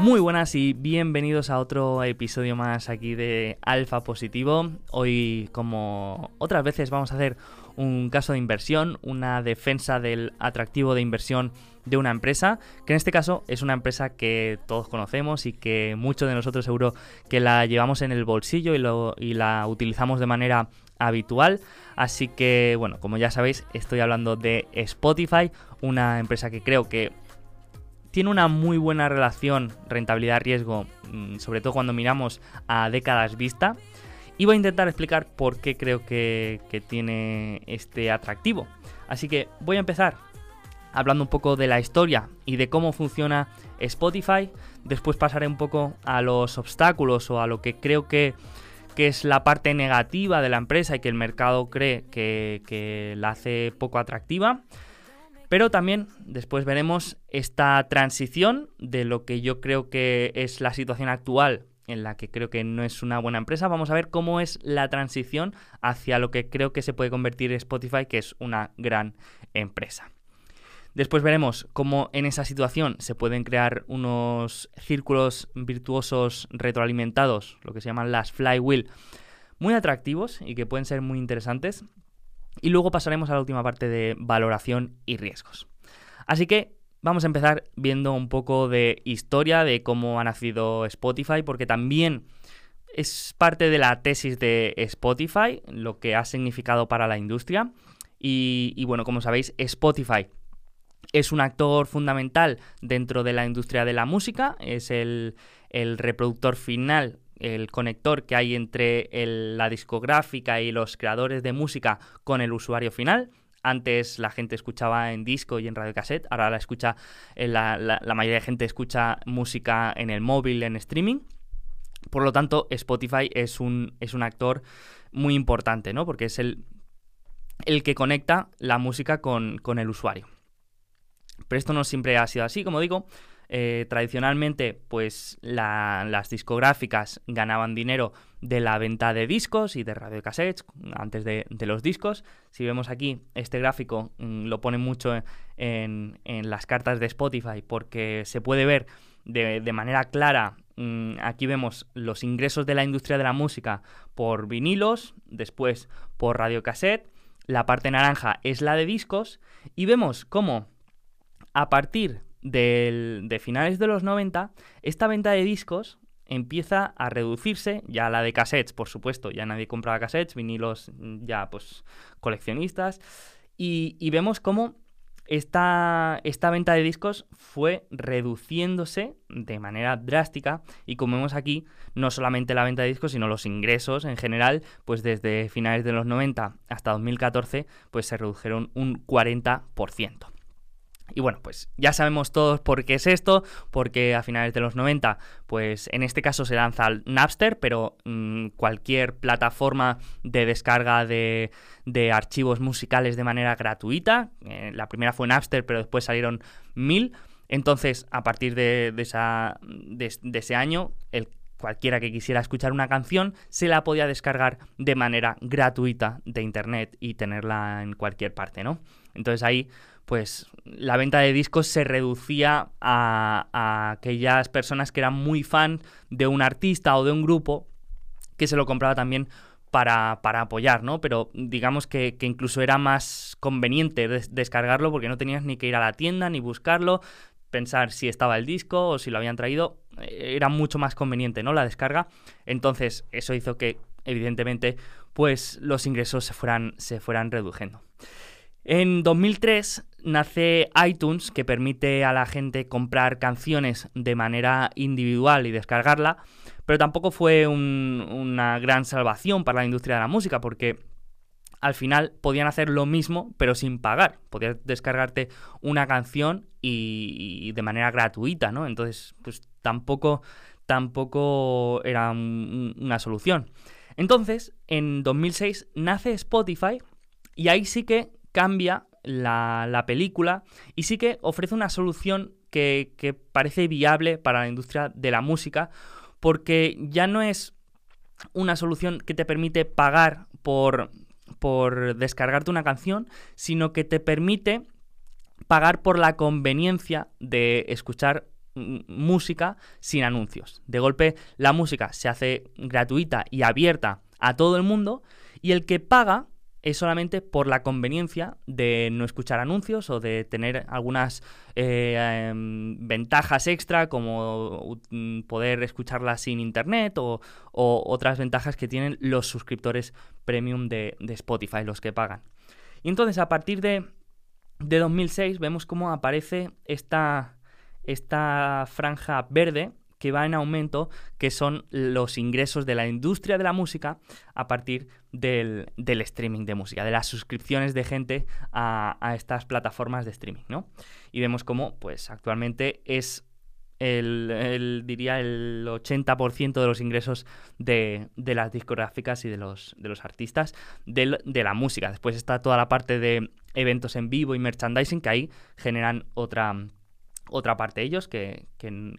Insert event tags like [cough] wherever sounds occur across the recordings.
Muy buenas y bienvenidos a otro episodio más aquí de Alfa Positivo. Hoy, como otras veces, vamos a hacer un caso de inversión, una defensa del atractivo de inversión de una empresa, que en este caso es una empresa que todos conocemos y que muchos de nosotros seguro que la llevamos en el bolsillo y, lo- y la utilizamos de manera habitual. Así que, bueno, como ya sabéis, estoy hablando de Spotify, una empresa que creo que tiene una muy buena relación rentabilidad-riesgo, mm, sobre todo cuando miramos a décadas vista. Y voy a intentar explicar por qué creo que, que tiene este atractivo. Así que voy a empezar hablando un poco de la historia y de cómo funciona Spotify. Después pasaré un poco a los obstáculos o a lo que creo que, que es la parte negativa de la empresa y que el mercado cree que, que la hace poco atractiva. Pero también después veremos esta transición de lo que yo creo que es la situación actual en la que creo que no es una buena empresa. Vamos a ver cómo es la transición hacia lo que creo que se puede convertir Spotify, que es una gran empresa. Después veremos cómo en esa situación se pueden crear unos círculos virtuosos retroalimentados, lo que se llaman las flywheel, muy atractivos y que pueden ser muy interesantes. Y luego pasaremos a la última parte de valoración y riesgos. Así que vamos a empezar viendo un poco de historia de cómo ha nacido Spotify, porque también es parte de la tesis de Spotify, lo que ha significado para la industria. Y, y bueno, como sabéis, Spotify es un actor fundamental dentro de la industria de la música, es el, el reproductor final, el conector que hay entre la discográfica y los creadores de música con el usuario final. Antes la gente escuchaba en disco y en radiocassette, ahora la escucha, eh, la, la- la mayoría de gente escucha música en el móvil, en streaming. Por lo tanto, Spotify es un, es un actor muy importante, ¿no? Porque es el, el que conecta la música con, con el usuario. Pero esto no siempre ha sido así, como digo. Eh, tradicionalmente, pues la- las discográficas ganaban dinero de la venta de discos y de radiocassettes antes de, los discos. Si vemos aquí, este gráfico mm, lo pone mucho en, las cartas de Spotify porque se puede ver de, de manera clara. mm, Aquí vemos los ingresos de la industria de la música por vinilos, después por radiocassette. La parte naranja es la de discos y vemos cómo a partir de finales de los 90, esta venta de discos empieza a reducirse, ya la de cassettes, por supuesto, ya nadie compraba cassettes, vinilos ya pues coleccionistas, y, y vemos cómo esta, esta venta de discos fue reduciéndose de manera drástica y como vemos aquí, no solamente la venta de discos, sino los ingresos en general, pues desde finales de los 90 hasta 2014, pues se redujeron un 40%. Y bueno, pues ya sabemos todos por qué es esto, porque a finales de los 90, pues en este caso se lanza Napster, pero mm, cualquier plataforma de descarga de, de archivos musicales de manera gratuita. Eh, la primera fue Napster, pero después salieron mil. Entonces, a partir de, de esa, de ese año, el cualquiera que quisiera escuchar una canción se la podía descargar de manera gratuita de internet y tenerla en cualquier parte, ¿no? Entonces ahí pues la venta de discos se reducía a, aquellas personas que eran muy fan de un artista o de un grupo que se lo compraba también para, para apoyar, ¿no? Pero digamos que, que incluso era más conveniente des- descargarlo porque no tenías ni que ir a la tienda ni buscarlo, pensar si estaba el disco o si lo habían traído, eh, era mucho más conveniente, ¿no? La descarga. Entonces, eso hizo que, evidentemente, pues los ingresos se fueran, se fueran reduciendo. En 2003 nace iTunes, que permite a la gente comprar canciones de manera individual y descargarla, pero tampoco fue un- una gran salvación para la industria de la música, porque al final podían hacer lo mismo, pero sin pagar. Podías descargarte una canción y, de manera gratuita, ¿no? Entonces, pues tampoco, tampoco era un- una solución. Entonces, en 2006 nace Spotify y ahí sí que cambia la, la película y sí que ofrece una solución que, que parece viable para la industria de la música porque ya no es una solución que te permite pagar por, por descargarte una canción, sino que te permite pagar por la conveniencia de escuchar música sin anuncios. De golpe la música se hace gratuita y abierta a todo el mundo y el que paga es solamente por la conveniencia de no escuchar anuncios o de tener algunas eh, em, ventajas extra como mm, poder escucharlas sin internet o, otras ventajas que tienen los suscriptores premium de, Spotify, los que pagan. Y entonces a partir de, de 2006 vemos cómo aparece esta franja verde que va en aumento, que son los ingresos de la industria de la música a partir del, streaming de música, de las suscripciones de gente a, estas plataformas de streaming, ¿no? Y vemos cómo, pues, actualmente es el, diría el 80% de los ingresos de, las discográficas y de los, artistas de, la música. Después está toda la parte de eventos en vivo y merchandising que ahí generan otra, otra parte de ellos que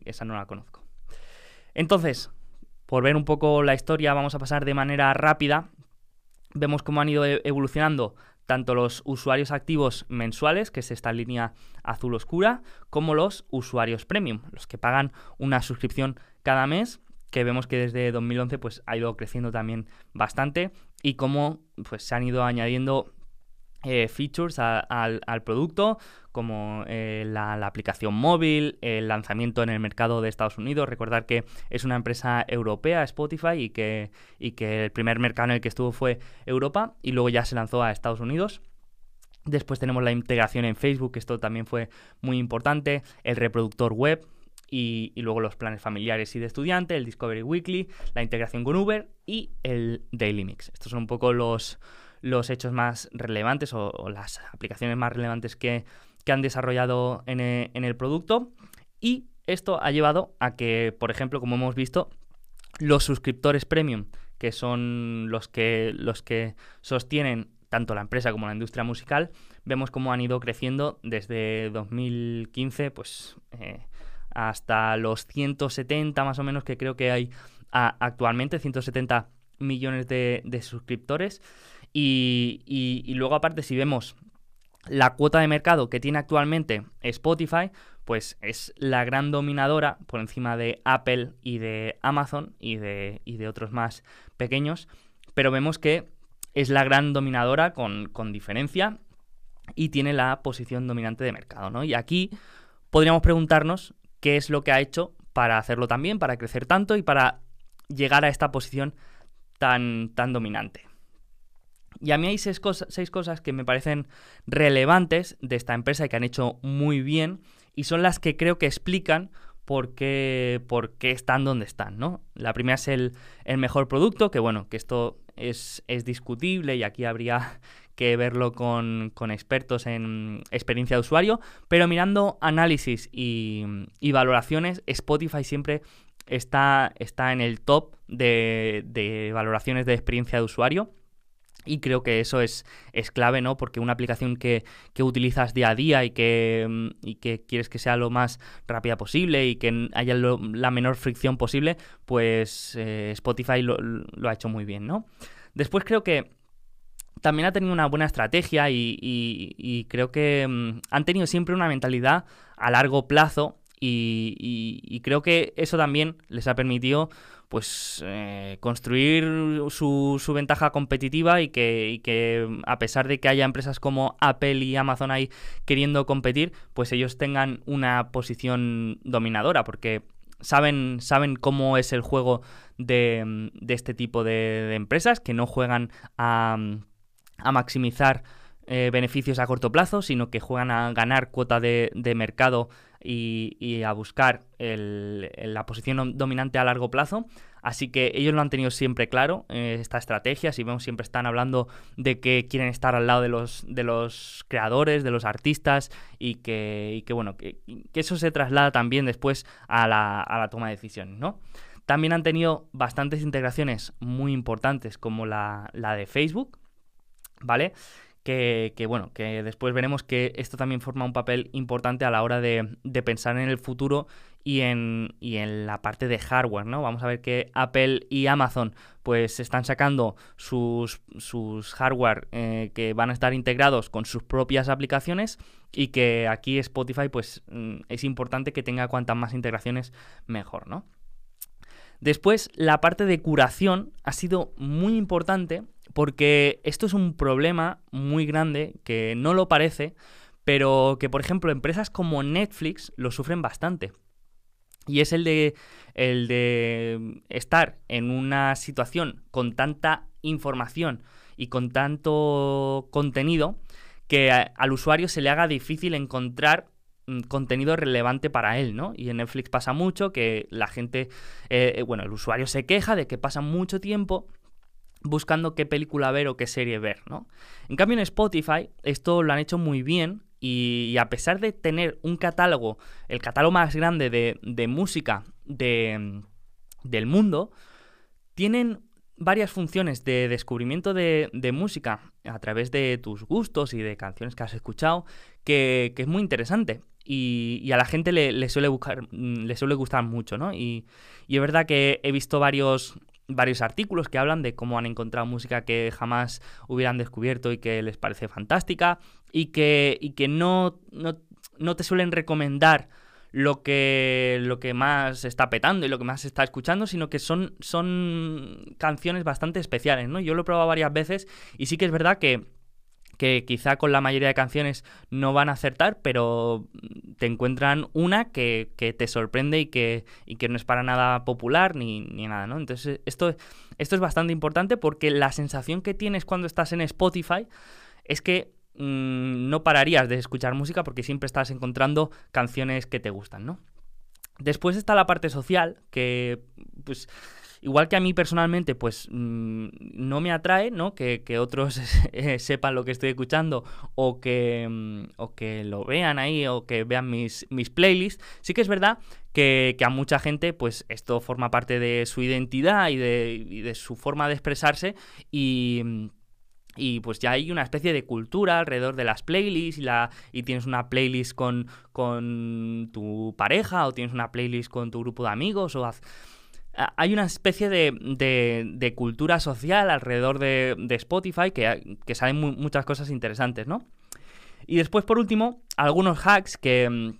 esa no la conozco. Entonces, por ver un poco la historia, vamos a pasar de manera rápida. Vemos cómo han ido e-, evolucionando tanto los usuarios activos mensuales, que es esta línea azul oscura, como los usuarios premium, los que pagan una suscripción cada mes, que vemos que desde 2011 pues, ha ido creciendo también bastante, y cómo pues, se han ido añadiendo eh, features al producto, como eh, la, aplicación móvil, el lanzamiento en el mercado de Estados Unidos. Recordar que es una empresa europea, Spotify, y que, y que el primer mercado en el que estuvo fue Europa, y luego ya se lanzó a Estados Unidos. Después tenemos la integración en Facebook, esto también fue muy importante, el reproductor web, y, y, luego los planes familiares y de estudiante, el Discovery Weekly, la integración con Uber y el Daily Mix. Estos son un poco los, los hechos más relevantes o, las aplicaciones más relevantes que, han desarrollado e, en el, producto. Y esto ha llevado a que, por ejemplo, como hemos visto, los suscriptores premium, que son los que, los que sostienen tanto la empresa como la industria musical, vemos cómo han ido creciendo desde 2015 pues, eh, hasta los 170 más o menos que creo que hay actualmente, 170 millones de, de suscriptores. Y, luego aparte si vemos la cuota de mercado que tiene actualmente Spotify, pues es la gran dominadora por encima de Apple y de Amazon y de, de otros más pequeños, pero vemos que es la gran dominadora con, con, diferencia y tiene la posición dominante de mercado, ¿no? Y aquí podríamos preguntarnos qué es lo que ha hecho para hacerlo también, para crecer tanto y para llegar a esta posición tan, tan dominante. Y a mí hay seis, cosas que me parecen relevantes de esta empresa y que han hecho muy bien y son las que creo que explican por qué, por qué están donde están, ¿no? La primera es el, mejor producto, que bueno, que esto es, discutible y aquí habría [laughs] que verlo con, expertos en experiencia de usuario, pero mirando análisis y, valoraciones, Spotify siempre está, está en el top de, de valoraciones de experiencia de usuario. Y creo que eso es, es clave, ¿no? Porque una aplicación que, utilizas día a día y que, mm, y que, quieres que sea lo más rápida posible y que haya la menor fricción posible, pues eh, Spotify lo, ha hecho muy bien, ¿no? Después creo que también ha tenido una buena estrategia y, creo que mm, han tenido siempre una mentalidad a largo plazo y, creo que eso también les ha permitido pues eh, construir su, ventaja competitiva y que, que, a pesar de que haya empresas como Apple y Amazon ahí queriendo competir, pues ellos tengan una posición dominadora, porque saben, saben cómo es el juego de, de este tipo de, empresas, que no juegan a, a maximizar eh, beneficios a corto plazo, sino que juegan a ganar cuota de mercado y, a buscar la posición dominante a largo plazo. Así que ellos lo han tenido siempre claro, eh, esta estrategia. Si vemos, siempre están hablando de que quieren estar al lado de los, creadores, de los artistas y que, bueno, que, eso se traslada también después a la, a la toma de decisiones, ¿no? También han tenido bastantes integraciones muy importantes como la, la de Facebook, ¿vale? Que, bueno, que después veremos que esto también forma un papel importante a la hora de, pensar en el futuro y en, y en la parte de hardware, ¿no? Vamos a ver que Apple y Amazon pues están sacando sus, sus hardware eh, que van a estar integrados con sus propias aplicaciones y que aquí Spotify pues mm, es importante que tenga cuantas más integraciones mejor, ¿no? Después, la parte de curación ha sido muy importante porque esto es un problema muy grande que no lo parece, pero que, por ejemplo, empresas como Netflix lo sufren bastante. Y es el de, el de estar en una situación con tanta información y con tanto contenido que al usuario se le haga difícil encontrar mm, contenido relevante para él, ¿no? Y en Netflix pasa mucho que la gente, eh, eh, bueno, el usuario se queja de que pasa mucho tiempo buscando qué película ver o qué serie ver, ¿no? En cambio en Spotify esto lo han hecho muy bien y, a pesar de tener un catálogo, el catálogo más grande de, música de, del mundo, tienen varias funciones de descubrimiento de, música a través de tus gustos y de canciones que has escuchado, que, es muy interesante. Y, a la gente le, suele buscar, le suele gustar mucho, ¿no? Y, y, es verdad que he visto varios, varios artículos que hablan de cómo han encontrado música que jamás hubieran descubierto y que les parece fantástica y que, y que no, no, te suelen recomendar lo que, lo que más está petando y lo que más está escuchando, sino que son, son canciones bastante especiales, ¿no? Yo lo he probado varias veces y sí que es verdad que que quizá con la mayoría de canciones no van a acertar, pero te encuentran una que, te sorprende y que, que, no es para nada popular ni, ni, nada, ¿no? Entonces esto, esto es bastante importante porque la sensación que tienes cuando estás en Spotify es que mm, no pararías de escuchar música porque siempre estás encontrando canciones que te gustan, ¿no? Después está la parte social, que pues Igual que a mí personalmente, pues mm, no me atrae, ¿no? Que, otros [laughs] eh, sepan lo que estoy escuchando o que, mm, o que lo vean ahí o que vean mis, mis playlists. Sí que es verdad que, a mucha gente, pues esto forma parte de su identidad y de, su forma de expresarse y y pues ya hay una especie de cultura alrededor de las playlists y, la, y tienes una playlist con, con tu pareja o tienes una playlist con tu grupo de amigos o hay una especie de, cultura social alrededor de, Spotify que, que salen muchas cosas interesantes, ¿no? Y después, por último, algunos hacks que,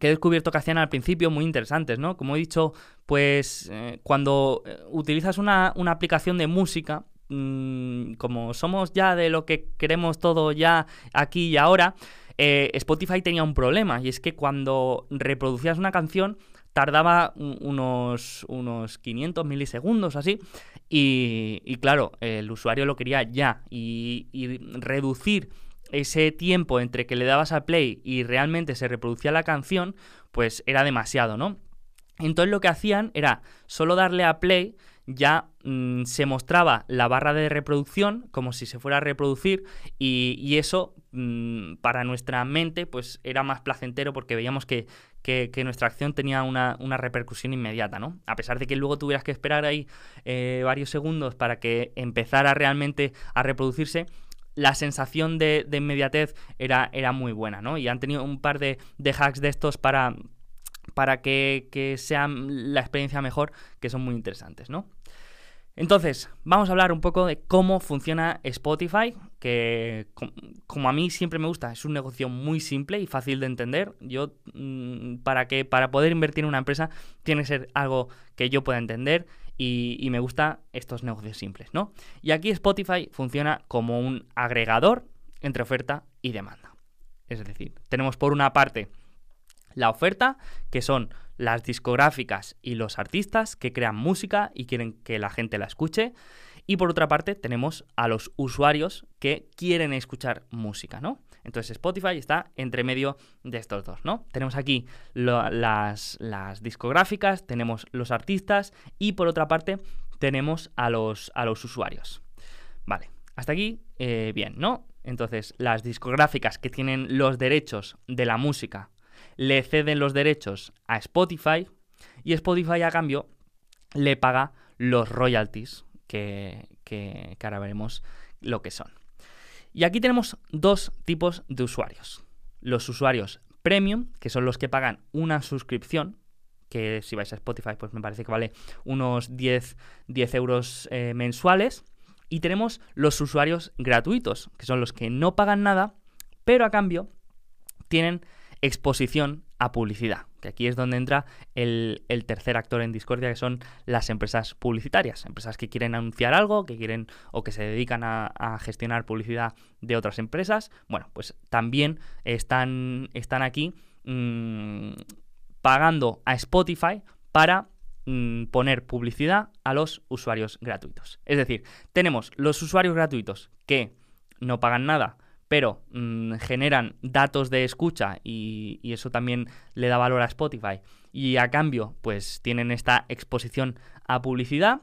he descubierto que hacían al principio muy interesantes, ¿no? Como he dicho, pues eh, cuando eh, utilizas una, aplicación de música, mm, como somos ya de lo que queremos todo ya aquí y ahora, eh, Spotify tenía un problema y es que cuando reproducías una canción tardaba unos, unos 500 milisegundos así. Y, claro, el usuario lo quería ya. Y, reducir ese tiempo entre que le dabas a play y realmente se reproducía la canción, pues era demasiado, ¿no? Entonces lo que hacían era solo darle a play ya mm, se mostraba la barra de reproducción como si se fuera a reproducir y, eso mm, para nuestra mente pues era más placentero porque veíamos que, nuestra acción tenía una, repercusión inmediata, ¿no? A pesar de que luego tuvieras que esperar ahí eh, varios segundos para que empezara realmente a reproducirse, la sensación de, inmediatez era, era, muy buena, ¿no? Y han tenido un par de, de hacks de estos para, para que, que, sea la experiencia mejor, que son muy interesantes, ¿no? Entonces, vamos a hablar un poco de cómo funciona Spotify, que como a mí siempre me gusta, es un negocio muy simple y fácil de entender. Yo, mm, para, que, para poder invertir en una empresa, tiene que ser algo que yo pueda entender y, me gusta estos negocios simples, ¿no? Y aquí Spotify funciona como un agregador entre oferta y demanda. Es decir, tenemos por una parte la oferta, que son las discográficas y los artistas que crean música y quieren que la gente la escuche. Y por otra parte tenemos a los usuarios que quieren escuchar música, ¿no? Entonces Spotify está entre medio de estos dos, ¿no? Tenemos aquí las, discográficas, tenemos los artistas y por otra parte tenemos a los, a los usuarios. Vale, hasta aquí, eh, bien, ¿no? Entonces las discográficas que tienen los derechos de la música le ceden los derechos a Spotify y Spotify a cambio le paga los royalties que, que, ahora veremos lo que son. Y aquí tenemos dos tipos de usuarios. Los usuarios premium, que son los que pagan una suscripción que si vais a Spotify, pues me parece que vale unos 10, 10 euros eh, mensuales. Y tenemos los usuarios gratuitos, que son los que no pagan nada, pero a cambio tienen exposición a publicidad, que aquí es donde entra el, tercer actor en discordia, que son las empresas publicitarias, empresas que quieren anunciar algo, que quieren o que se dedican a, gestionar publicidad de otras empresas. Bueno, pues también están, están aquí mm, pagando a Spotify para mm, poner publicidad a los usuarios gratuitos. Es decir, tenemos los usuarios gratuitos que no pagan nada, pero mm, generan datos de escucha y, eso también le da valor a Spotify. Y a cambio, pues tienen esta exposición a publicidad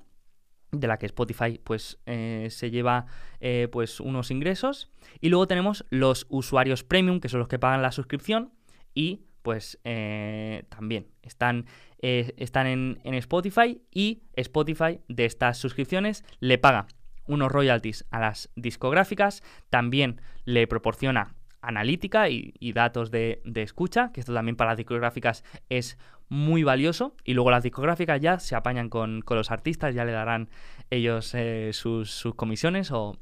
de la que Spotify pues eh, se lleva eh, pues unos ingresos y luego tenemos los usuarios premium que son los que pagan la suscripción y pues eh, también están, están en, en Spotify y Spotify de estas suscripciones le paga unos royalties a las discográficas, también le proporciona analítica y, datos de, escucha, que esto también para las discográficas es muy valioso, y luego las discográficas ya se apañan con, los artistas, ya le darán ellos eh, sus, comisiones o,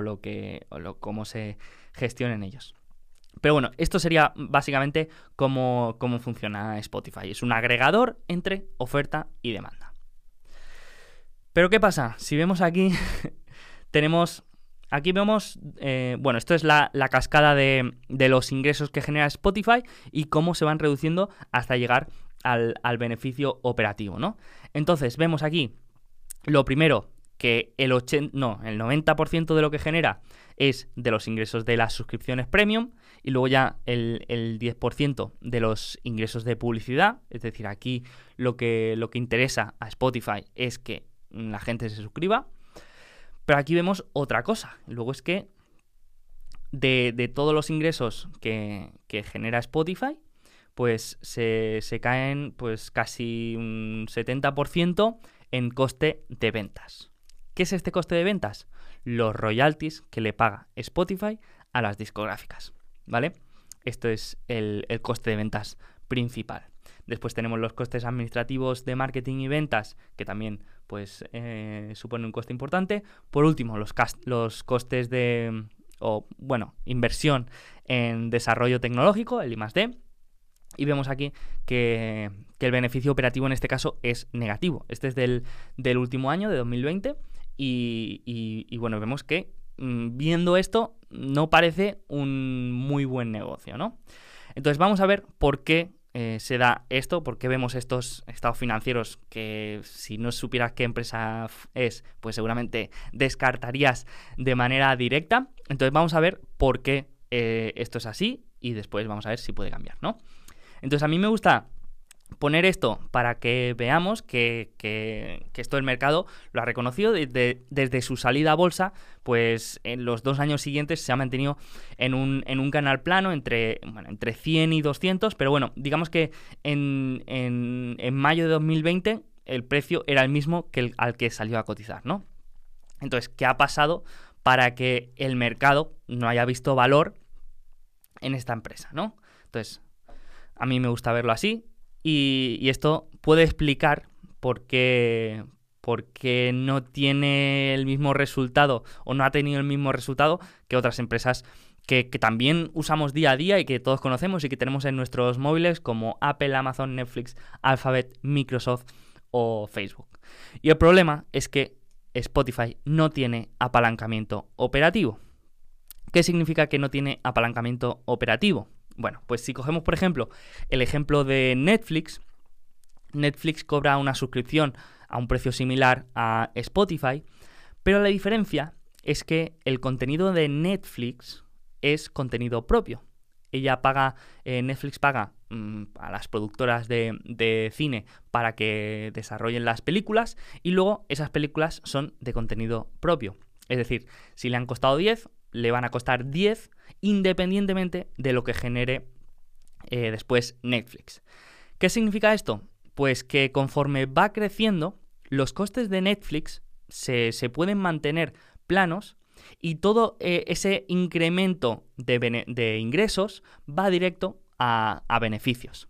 lo que, o cómo se gestionen ellos. Pero bueno, esto sería básicamente cómo, cómo funciona Spotify. Es un agregador entre oferta y demanda. Pero ¿qué pasa? Si vemos aquí tenemos, aquí vemos, eh, bueno, esto es la, cascada de, los ingresos que genera Spotify y cómo se van reduciendo hasta llegar al, beneficio operativo, ¿no? Entonces, vemos aquí, lo primero, que el, 80, no, el 90% de lo que genera es de los ingresos de las suscripciones premium y luego ya el, el, 10% de los ingresos de publicidad. Es decir, aquí lo que, lo que interesa a Spotify es que la gente se suscriba. Pero aquí vemos otra cosa. Luego es que de, todos los ingresos que, genera Spotify, pues se, caen pues casi un 70% en coste de ventas. ¿Qué es este coste de ventas? Los royalties que le paga Spotify a las discográficas. ¿Vale? Esto es el, el coste de ventas principal. Después tenemos los costes administrativos de marketing y ventas, que también pues eh, supone un coste importante. Por último, los, los costes de, o bueno, inversión en desarrollo tecnológico, el I+.D., y vemos aquí que, el beneficio operativo en este caso es negativo. Este es del, último año, de 2020, y, y, bueno, vemos que mm, viendo esto no parece un muy buen negocio, ¿no? Entonces vamos a ver por qué eh, se da esto, porque vemos estos estados financieros que si no supieras qué empresa es, pues seguramente descartarías de manera directa. Entonces vamos a ver por qué eh, esto es así y después vamos a ver si puede cambiar, ¿no? Entonces a mí me gusta poner esto para que veamos que, esto del mercado lo ha reconocido desde, su salida a bolsa, pues en los dos años siguientes se ha mantenido en un, en un canal plano entre, bueno, entre 100 y 200, pero bueno, digamos que en, en, mayo de 2020 el precio era el mismo que el, al que salió a cotizar, ¿no? Entonces, ¿qué ha pasado para que el mercado no haya visto valor en esta empresa, ¿no? Entonces, a mí me gusta verlo así. Y, esto puede explicar por qué, no tiene el mismo resultado o no ha tenido el mismo resultado que otras empresas que, también usamos día a día y que todos conocemos y que tenemos en nuestros móviles como Apple, Amazon, Netflix, Alphabet, Microsoft o Facebook. Y el problema es que Spotify no tiene apalancamiento operativo. ¿Qué significa que no tiene apalancamiento operativo? Bueno, pues si cogemos, por ejemplo, el ejemplo de Netflix, Netflix cobra una suscripción a un precio similar a Spotify, pero la diferencia es que el contenido de Netflix es contenido propio. Ella paga, eh, Netflix paga mm, a las productoras de, de, cine para que desarrollen las películas y luego esas películas son de contenido propio. Es decir, si le han costado 10, le van a costar 10 independientemente de lo que genere eh, después Netflix. ¿Qué significa esto? Pues que conforme va creciendo, los costes de Netflix se, pueden mantener planos y todo eh, ese incremento de, ingresos va directo a, beneficios.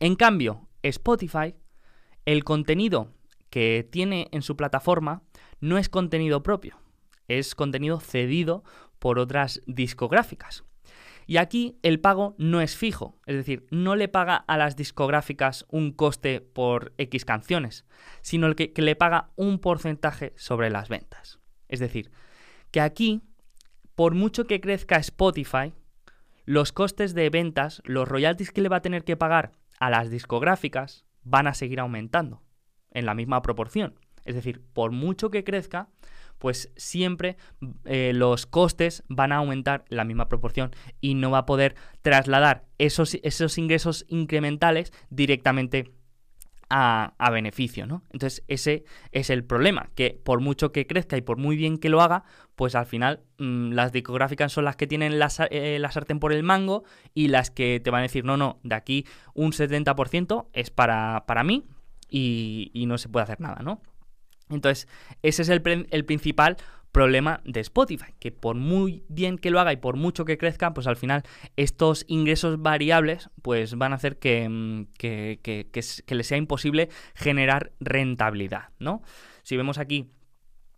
En cambio, Spotify, el contenido que tiene en su plataforma no es contenido propio, es contenido cedido por otras discográficas. Y aquí el pago no es fijo, es decir, no le paga a las discográficas un coste por X canciones, sino que, que le paga un porcentaje sobre las ventas. Es decir, que aquí, por mucho que crezca Spotify, los costes de ventas, los royalties que le va a tener que pagar a las discográficas, van a seguir aumentando en la misma proporción. Es decir, por mucho que crezca, pues siempre eh, los costes van a aumentar en la misma proporción y no va a poder trasladar esos, esos ingresos incrementales directamente a, beneficio, ¿no? Entonces ese es el problema, que por mucho que crezca y por muy bien que lo haga, pues al final mm, las discográficas son las que tienen la, eh, la, sartén por el mango y las que te van a decir, no, no, de aquí un 70% es para, para mí y, y no se puede hacer nada, ¿no? Entonces, ese es el, principal problema de Spotify, que por muy bien que lo haga y por mucho que crezca, pues al final estos ingresos variables pues van a hacer que, mm, que, le sea imposible generar rentabilidad, ¿no? Si vemos aquí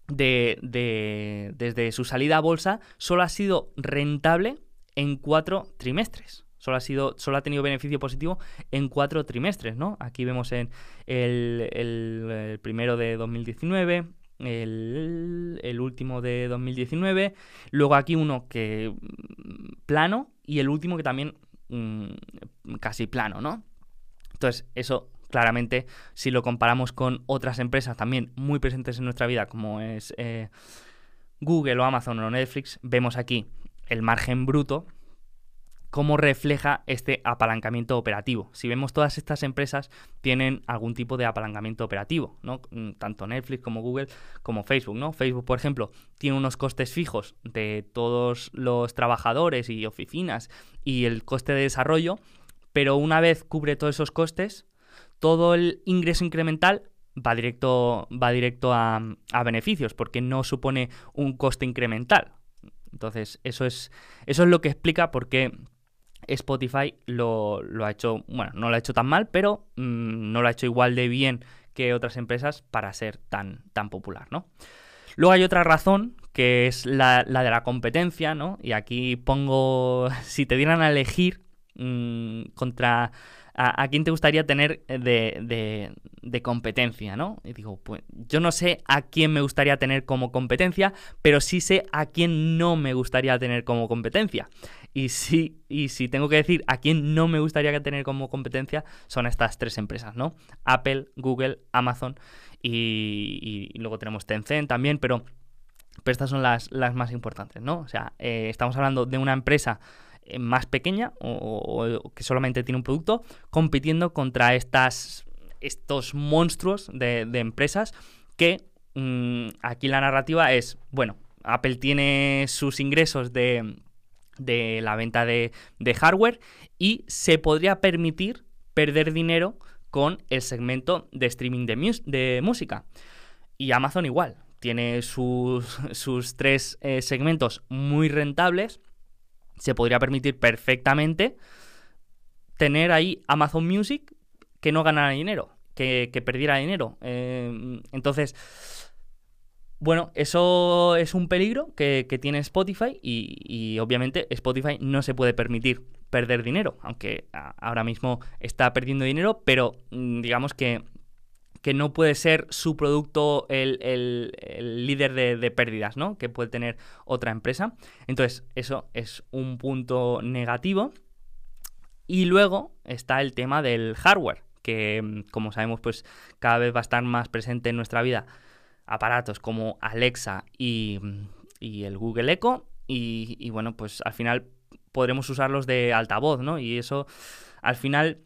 de, desde su salida a bolsa, solo ha sido rentable en cuatro trimestres. Solo ha, sido, solo ha tenido beneficio positivo en cuatro trimestres, ¿no? Aquí vemos en el, primero de 2019, el, último de 2019, luego aquí uno que mm, plano y el último que también mm, casi plano, ¿no? Entonces, eso claramente, si lo comparamos con otras empresas también muy presentes en nuestra vida, como es eh, Google o Amazon o Netflix, vemos aquí el margen bruto cómo refleja este apalancamiento operativo. Si vemos todas estas empresas tienen algún tipo de apalancamiento operativo, ¿no? Mm, tanto Netflix como Google como Facebook, ¿no? Facebook, por ejemplo, tiene unos costes fijos de todos los trabajadores y oficinas y el coste de desarrollo, pero una vez cubre todos esos costes, todo el ingreso incremental va directo, va directo a, a beneficios, porque no supone un coste incremental. Entonces, eso es, eso es lo que explica por qué Spotify lo, ha hecho, bueno, no lo ha hecho tan mal, pero mm, no lo ha hecho igual de bien que otras empresas para ser tan, tan popular, ¿no? Luego hay otra razón, que es la, de la competencia, ¿no? Y aquí pongo, [laughs] si te dieran a elegir mm, contra a, quién te gustaría tener de, de, competencia, ¿no? Y digo, pues yo no sé a quién me gustaría tener como competencia, pero sí sé a quién no me gustaría tener como competencia. Y sí, y si tengo que decir a quién no me gustaría tener como competencia, son estas tres empresas, ¿no? Apple, Google, Amazon y, luego tenemos Tencent también, pero, pero estas son las, las más importantes, ¿no? O sea, eh, estamos hablando de una empresa eh, más pequeña o, que solamente tiene un producto, compitiendo contra estas, estos monstruos de, empresas que mm, aquí la narrativa es, bueno, Apple tiene sus ingresos de, de la venta de, de hardware y se podría permitir perder dinero con el segmento de streaming de, música. Y Amazon igual, tiene sus, [laughs] sus tres eh, segmentos muy rentables se podría permitir perfectamente tener ahí Amazon Music que no ganara dinero, que, perdiera dinero. Eh, entonces, bueno, eso es un peligro que, tiene Spotify y, obviamente Spotify no se puede permitir perder dinero, aunque ahora mismo está perdiendo dinero, pero mm, digamos que que no puede ser su producto el, líder de, pérdidas, ¿no? Que puede tener otra empresa. Entonces, eso es un punto negativo. Y luego está el tema del hardware, que mm, como sabemos, pues cada vez va a estar más presente en nuestra vida. Aparatos como Alexa y, el Google Echo. Y, bueno, pues al final podremos usarlos de altavoz, ¿no? Y eso al final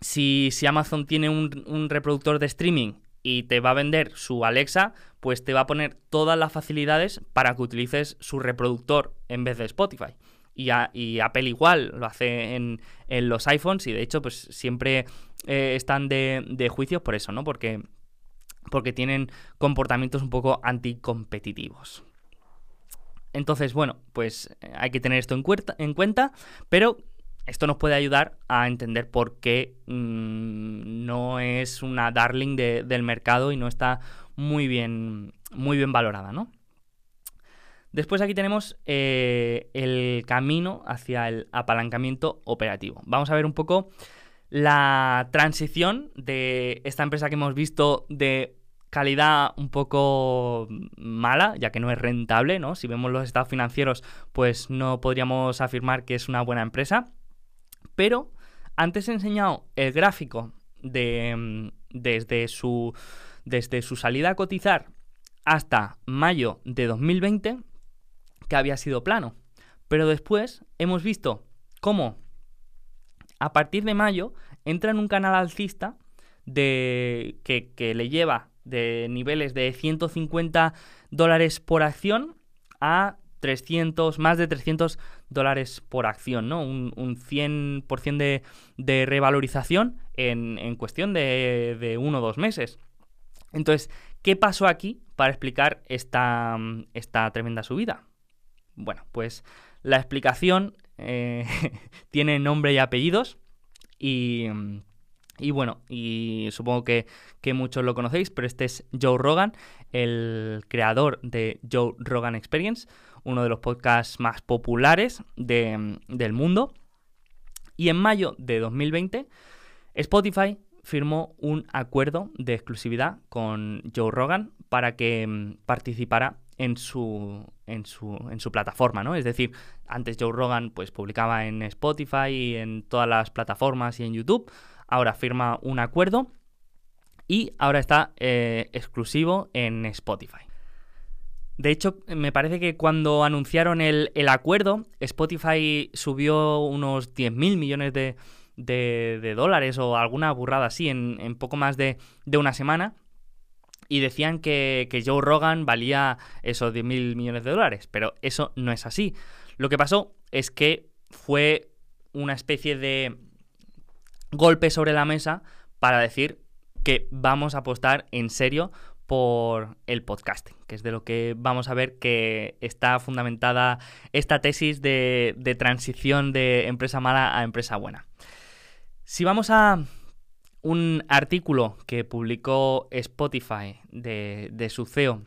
si, Amazon tiene un, reproductor de streaming y te va a vender su Alexa, pues te va a poner todas las facilidades para que utilices su reproductor en vez de Spotify. Y, y Apple igual lo hace en, los iPhones y de hecho pues siempre eh, están de, de juicios por eso, ¿no? Porque, porque tienen comportamientos un poco anticompetitivos. Entonces, bueno, pues eh, hay que tener esto en, cuenta, pero esto nos puede ayudar a entender por qué mm, no es una darling del mercado y no está muy bien, muy bien valorada, ¿no? Después aquí tenemos eh, el camino hacia el apalancamiento operativo. Vamos a ver un poco la transición de esta empresa que hemos visto de calidad un poco mala, ya que no es rentable, ¿no? Si vemos los estados financieros, pues no podríamos afirmar que es una buena empresa. Pero antes he enseñado el gráfico de, mm, desde, su, desde su salida a cotizar hasta mayo de 2020, que había sido plano. Pero después hemos visto cómo a partir de mayo entra en un canal alcista de, que, que le lleva de niveles de 150 dólares por acción a 300, más de 300 dólares por acción, ¿no? Un, 100% de, de, revalorización en, en cuestión de, de, uno o dos meses. Entonces, ¿qué pasó aquí para explicar esta, esta tremenda subida? Bueno, pues la explicación eh, [laughs] tiene nombre y apellidos y, y bueno, y supongo que, muchos lo conocéis, pero este es Joe Rogan, el creador de Joe Rogan Experience, uno de los podcasts más populares del mundo. Y en mayo de 2020, Spotify firmó un acuerdo de exclusividad con Joe Rogan para que mm, participara en su, en su, en su plataforma, ¿no? Es decir, antes Joe Rogan pues publicaba en Spotify y en todas las plataformas y en YouTube, ahora firma un acuerdo y ahora está eh, exclusivo en Spotify. De hecho, me parece que cuando anunciaron el, acuerdo, Spotify subió unos 10.000 millones de, de, dólares o alguna burrada así en, en poco más de, de, una semana. Y decían que, que Joe Rogan valía esos 10.000 millones de dólares, pero eso no es así. Lo que pasó es que fue una especie de golpe sobre la mesa para decir que vamos a apostar en serio por el podcasting, que es de lo que vamos a ver que está fundamentada esta tesis de, transición de empresa mala a empresa buena. Si vamos a un artículo que publicó Spotify de, de su CEO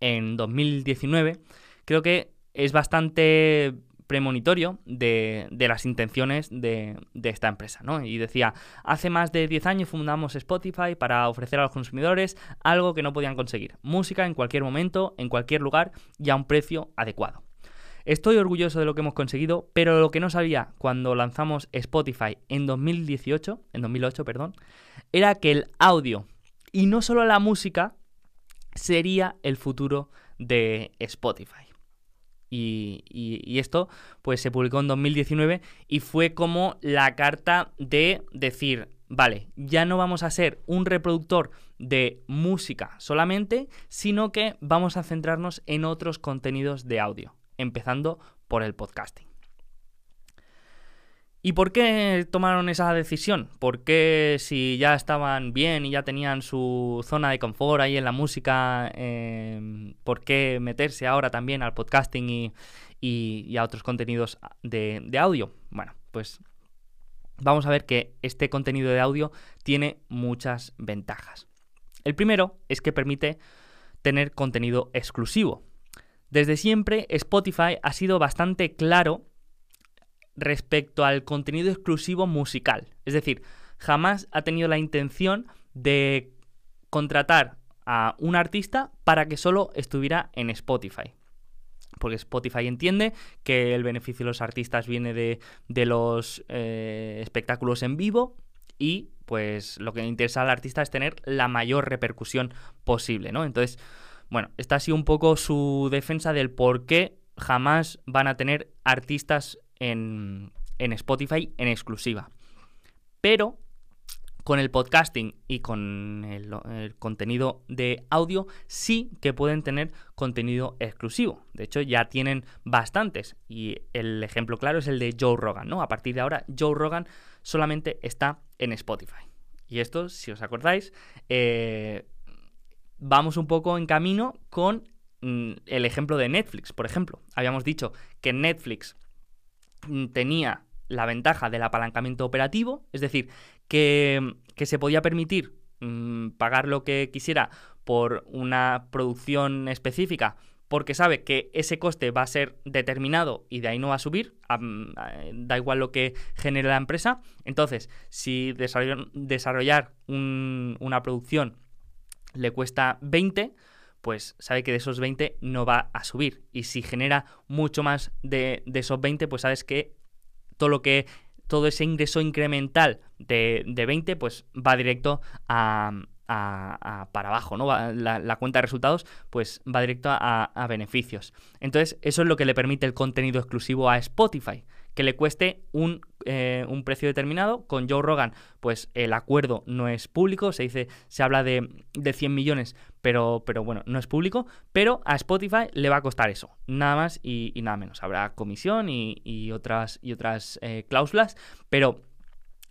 en 2019, creo que es bastante premonitorio de, las intenciones de, esta empresa, ¿no? Y decía, hace más de 10 años fundamos Spotify para ofrecer a los consumidores algo que no podían conseguir, música en cualquier momento, en cualquier lugar y a un precio adecuado. Estoy orgulloso de lo que hemos conseguido, pero lo que no sabía cuando lanzamos Spotify en 2018, en 2008, perdón, era que el audio y no solo la música sería el futuro de Spotify. Y, esto pues se publicó en 2019 y fue como la carta de decir, vale, ya no vamos a ser un reproductor de música solamente, sino que vamos a centrarnos en otros contenidos de audio, empezando por el podcasting. ¿Y por qué tomaron esa decisión? ¿Por qué si ya estaban bien y ya tenían su zona de confort ahí en la música, em, por qué meterse ahora también al podcasting y, a otros contenidos de, de audio? Bueno, pues vamos a ver que este contenido de audio tiene muchas ventajas. El primero es que permite tener contenido exclusivo. Desde siempre Spotify ha sido bastante claro respecto al contenido exclusivo musical. Es decir, jamás ha tenido la intención de contratar a un artista para que solo estuviera en Spotify. Porque Spotify entiende que el beneficio de los artistas viene de, los eh, espectáculos en vivo y pues lo que interesa al artista es tener la mayor repercusión posible, ¿no? Entonces, bueno, esta ha sido un poco su defensa del por qué jamás van a tener artistas en, Spotify en exclusiva. Pero con el podcasting y con el, contenido de audio sí que pueden tener contenido exclusivo. De hecho, ya tienen bastantes. Y el ejemplo claro es el de Joe Rogan, ¿no? A partir de ahora, Joe Rogan solamente está en Spotify. Y esto, si os acordáis, eh, vamos un poco en camino con mm, el ejemplo de Netflix, por ejemplo. Habíamos dicho que Netflix tenía la ventaja del apalancamiento operativo, es decir, que, se podía permitir mm, pagar lo que quisiera por una producción específica porque sabe que ese coste va a ser determinado y de ahí no va a subir, da igual lo que genere la empresa. Entonces, si desarrollar, una producción le cuesta 20, pues sabe que de esos 20 no va a subir. Y si genera mucho más de, esos 20, pues sabes que todo lo que todo ese ingreso incremental de, de 20, pues va directo a, para abajo, ¿no? La, cuenta de resultados pues va directo a, beneficios. Entonces, eso es lo que le permite el contenido exclusivo a Spotify, que le cueste un, eh, un, precio determinado. Con Joe Rogan, pues el acuerdo no es público, se dice, se habla de, de 100 millones, pero, pero bueno, no es público, pero a Spotify le va a costar eso, nada más y, nada menos. Habrá comisión y, otras, y otras eh, cláusulas, pero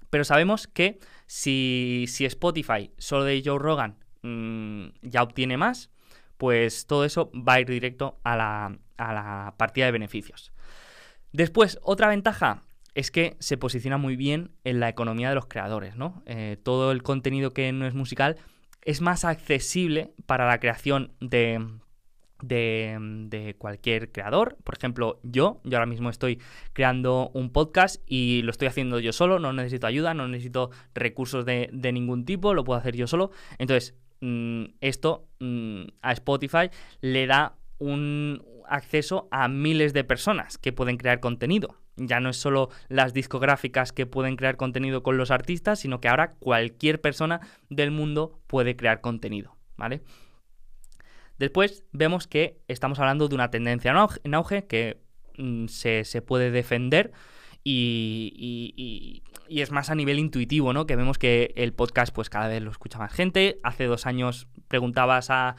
pero sabemos que si, Spotify solo de Joe Rogan mm, ya obtiene más, pues todo eso va a ir directo a la, partida de beneficios. Después, otra ventaja es que se posiciona muy bien en la economía de los creadores, ¿no? Eh, todo el contenido que no es musical es más accesible para la creación de, de, cualquier creador. Por ejemplo, yo, yo ahora mismo estoy creando un podcast y lo estoy haciendo yo solo, no necesito ayuda, no necesito recursos de, ningún tipo, lo puedo hacer yo solo. Entonces, mm, esto mm, a Spotify le da un acceso a miles de personas que pueden crear contenido. Ya no es solo las discográficas que pueden crear contenido con los artistas, sino que ahora cualquier persona del mundo puede crear contenido, ¿vale? Después vemos que estamos hablando de una tendencia en auge, que mm, se, puede defender y, es más a nivel intuitivo, ¿no? Que vemos que el podcast pues cada vez lo escucha más gente. Hace dos años preguntabas a,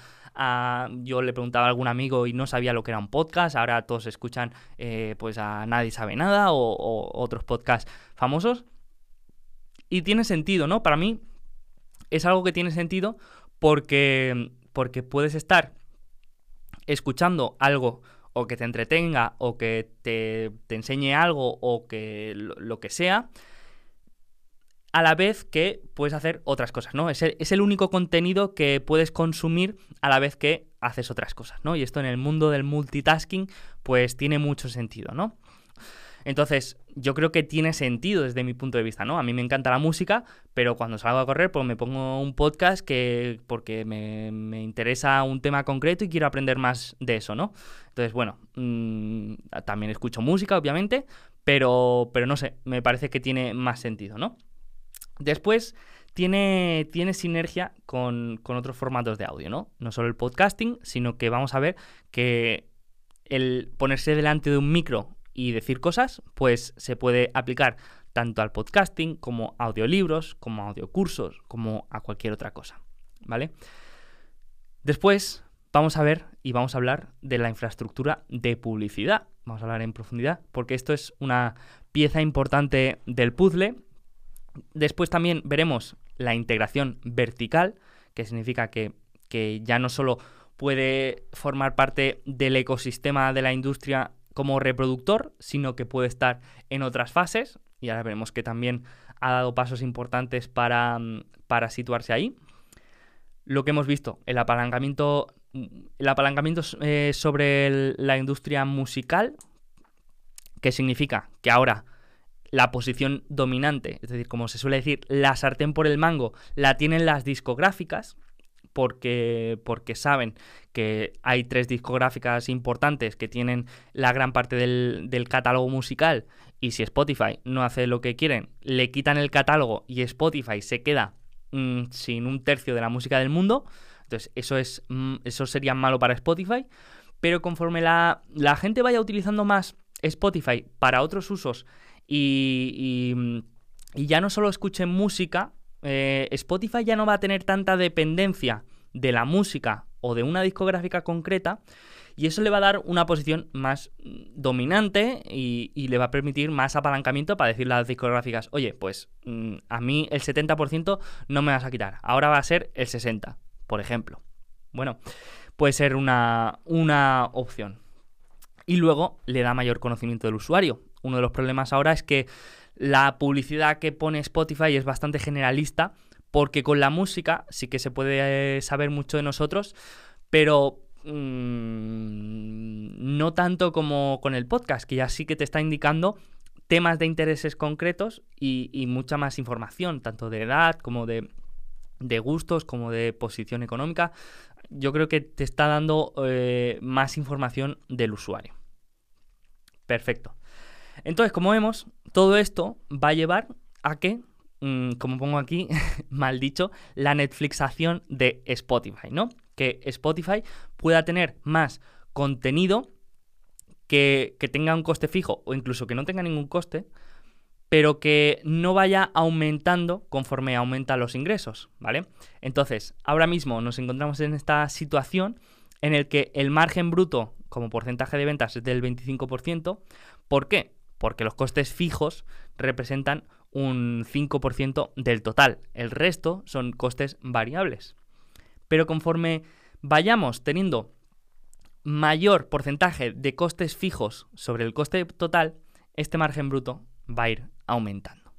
yo le preguntaba a algún amigo y no sabía lo que era un podcast. Ahora todos escuchan eh, pues a Nadie sabe nada o, otros podcasts famosos. Y tiene sentido, ¿no? Para mí es algo que tiene sentido porque porque puedes estar escuchando algo o que te entretenga o que te, enseñe algo o que lo, que sea, a la vez que puedes hacer otras cosas, ¿no? Es el, es el, único contenido que puedes consumir a la vez que haces otras cosas, ¿no? Y esto en el mundo del multitasking, pues tiene mucho sentido, ¿no? Entonces, yo creo que tiene sentido desde mi punto de vista, ¿no? A mí me encanta la música, pero cuando salgo a correr, pues me pongo un podcast que porque me, interesa un tema concreto y quiero aprender más de eso, ¿no? Entonces, bueno, mm, también escucho música, obviamente, pero, pero no sé, me parece que tiene más sentido, ¿no? Después, tiene, tiene, sinergia con, con, otros formatos de audio, ¿no? No solo el podcasting, sino que vamos a ver que el ponerse delante de un micro y decir cosas, pues se puede aplicar tanto al podcasting como a audiolibros, como a audiocursos, como a cualquier otra cosa, ¿vale? Después vamos a ver y vamos a hablar de la infraestructura de publicidad. Vamos a hablar en profundidad porque esto es una pieza importante del puzzle. Después también veremos la integración vertical, que significa que, que ya no solo puede formar parte del ecosistema de la industria como reproductor, sino que puede estar en otras fases. Y ahora veremos que también ha dado pasos importantes para, mm, para situarse ahí. Lo que hemos visto, el apalancamiento, el apalancamiento eh, sobre la industria musical, que significa que ahora la posición dominante, es decir, como se suele decir, la sartén por el mango, la tienen las discográficas porque, porque saben que hay tres discográficas importantes que tienen la gran parte del, catálogo musical y si Spotify no hace lo que quieren, le quitan el catálogo y Spotify se queda mm, sin un tercio de la música del mundo, entonces eso, es, mm, eso sería malo para Spotify, pero conforme la, gente vaya utilizando más Spotify para otros usos y, y ya no solo escuchen música, eh, Spotify ya no va a tener tanta dependencia de la música o de una discográfica concreta y eso le va a dar una posición más dominante y, le va a permitir más apalancamiento para decirle a las discográficas, oye, pues mm, a mí el 70% no me vas a quitar, ahora va a ser el 60%, por ejemplo. Bueno, puede ser una, una opción. Y luego le da mayor conocimiento del usuario. Uno de los problemas ahora es que la publicidad que pone Spotify es bastante generalista, porque con la música sí que se puede saber mucho de nosotros, pero mm, no tanto como con el podcast, que ya sí que te está indicando temas de intereses concretos y, mucha más información, tanto de edad como de, gustos, como de posición económica. Yo creo que te está dando eh, más información del usuario. Perfecto. Entonces, como vemos, todo esto va a llevar a que, mm, como pongo aquí, [laughs] mal dicho, la Netflixación de Spotify, ¿no? Que Spotify pueda tener más contenido que, tenga un coste fijo o incluso que no tenga ningún coste, pero que no vaya aumentando conforme aumentan los ingresos, ¿vale? Entonces, ahora mismo nos encontramos en esta situación en el que el margen bruto como porcentaje de ventas es del 25%. ¿Por qué? Porque los costes fijos representan un 5% del total. El resto son costes variables. Pero conforme vayamos teniendo mayor porcentaje de costes fijos sobre el coste total, este margen bruto va a ir aumentando.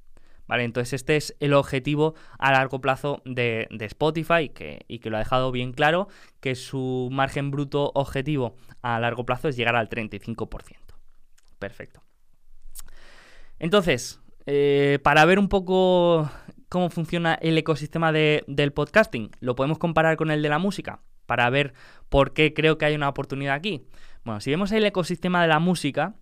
¿Vale? Entonces este es el objetivo a largo plazo de, Spotify que, y que lo ha dejado bien claro, que su margen bruto objetivo a largo plazo es llegar al 35%. Perfecto. Entonces, eh, para ver un poco cómo funciona el ecosistema del podcasting, lo podemos comparar con el de la música para ver por qué creo que hay una oportunidad aquí. Bueno, si vemos el ecosistema de la música,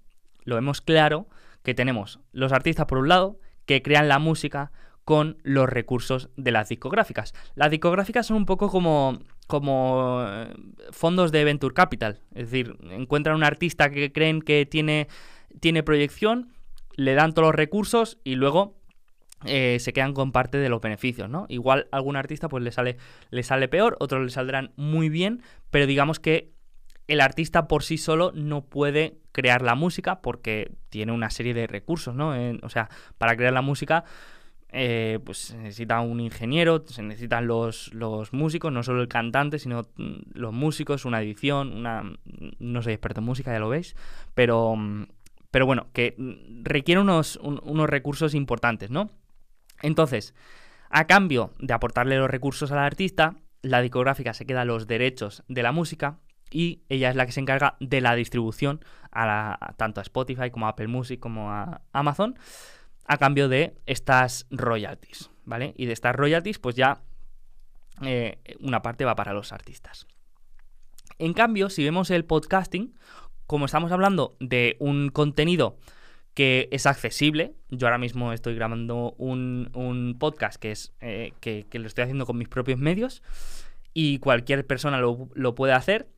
lo vemos claro que tenemos los artistas por un lado, que crean la música con los recursos de las discográficas. Las discográficas son un poco como, como eh, fondos de Venture Capital, es decir, encuentran un artista que creen que tiene, tiene proyección, le dan todos los recursos y luego eh, se quedan con parte de los beneficios, ¿no? Igual a algún artista pues le sale, le sale peor, otros le saldrán muy bien, pero digamos que el artista por sí solo no puede crear la música porque tiene una serie de recursos, ¿no? o sea, para crear la música eh, pues se necesita un ingeniero, se necesitan los, los, músicos, no solo el cantante, sino mm, los músicos, una edición, una... No soy experto en música, ya lo veis, pero, pero bueno, que requiere unos, unos recursos importantes, ¿no? Entonces, a cambio de aportarle los recursos al artista, la discográfica se queda los derechos de la música y ella es la que se encarga de la distribución a, tanto a Spotify como a Apple Music como a Amazon a cambio de estas royalties, ¿vale? Y de estas royalties pues ya eh, una parte va para los artistas. En cambio, si vemos el podcasting, como estamos hablando de un contenido que es accesible. Yo ahora mismo estoy grabando un, podcast que, es, eh, que, que, lo estoy haciendo con mis propios medios y cualquier persona lo, lo puede hacer.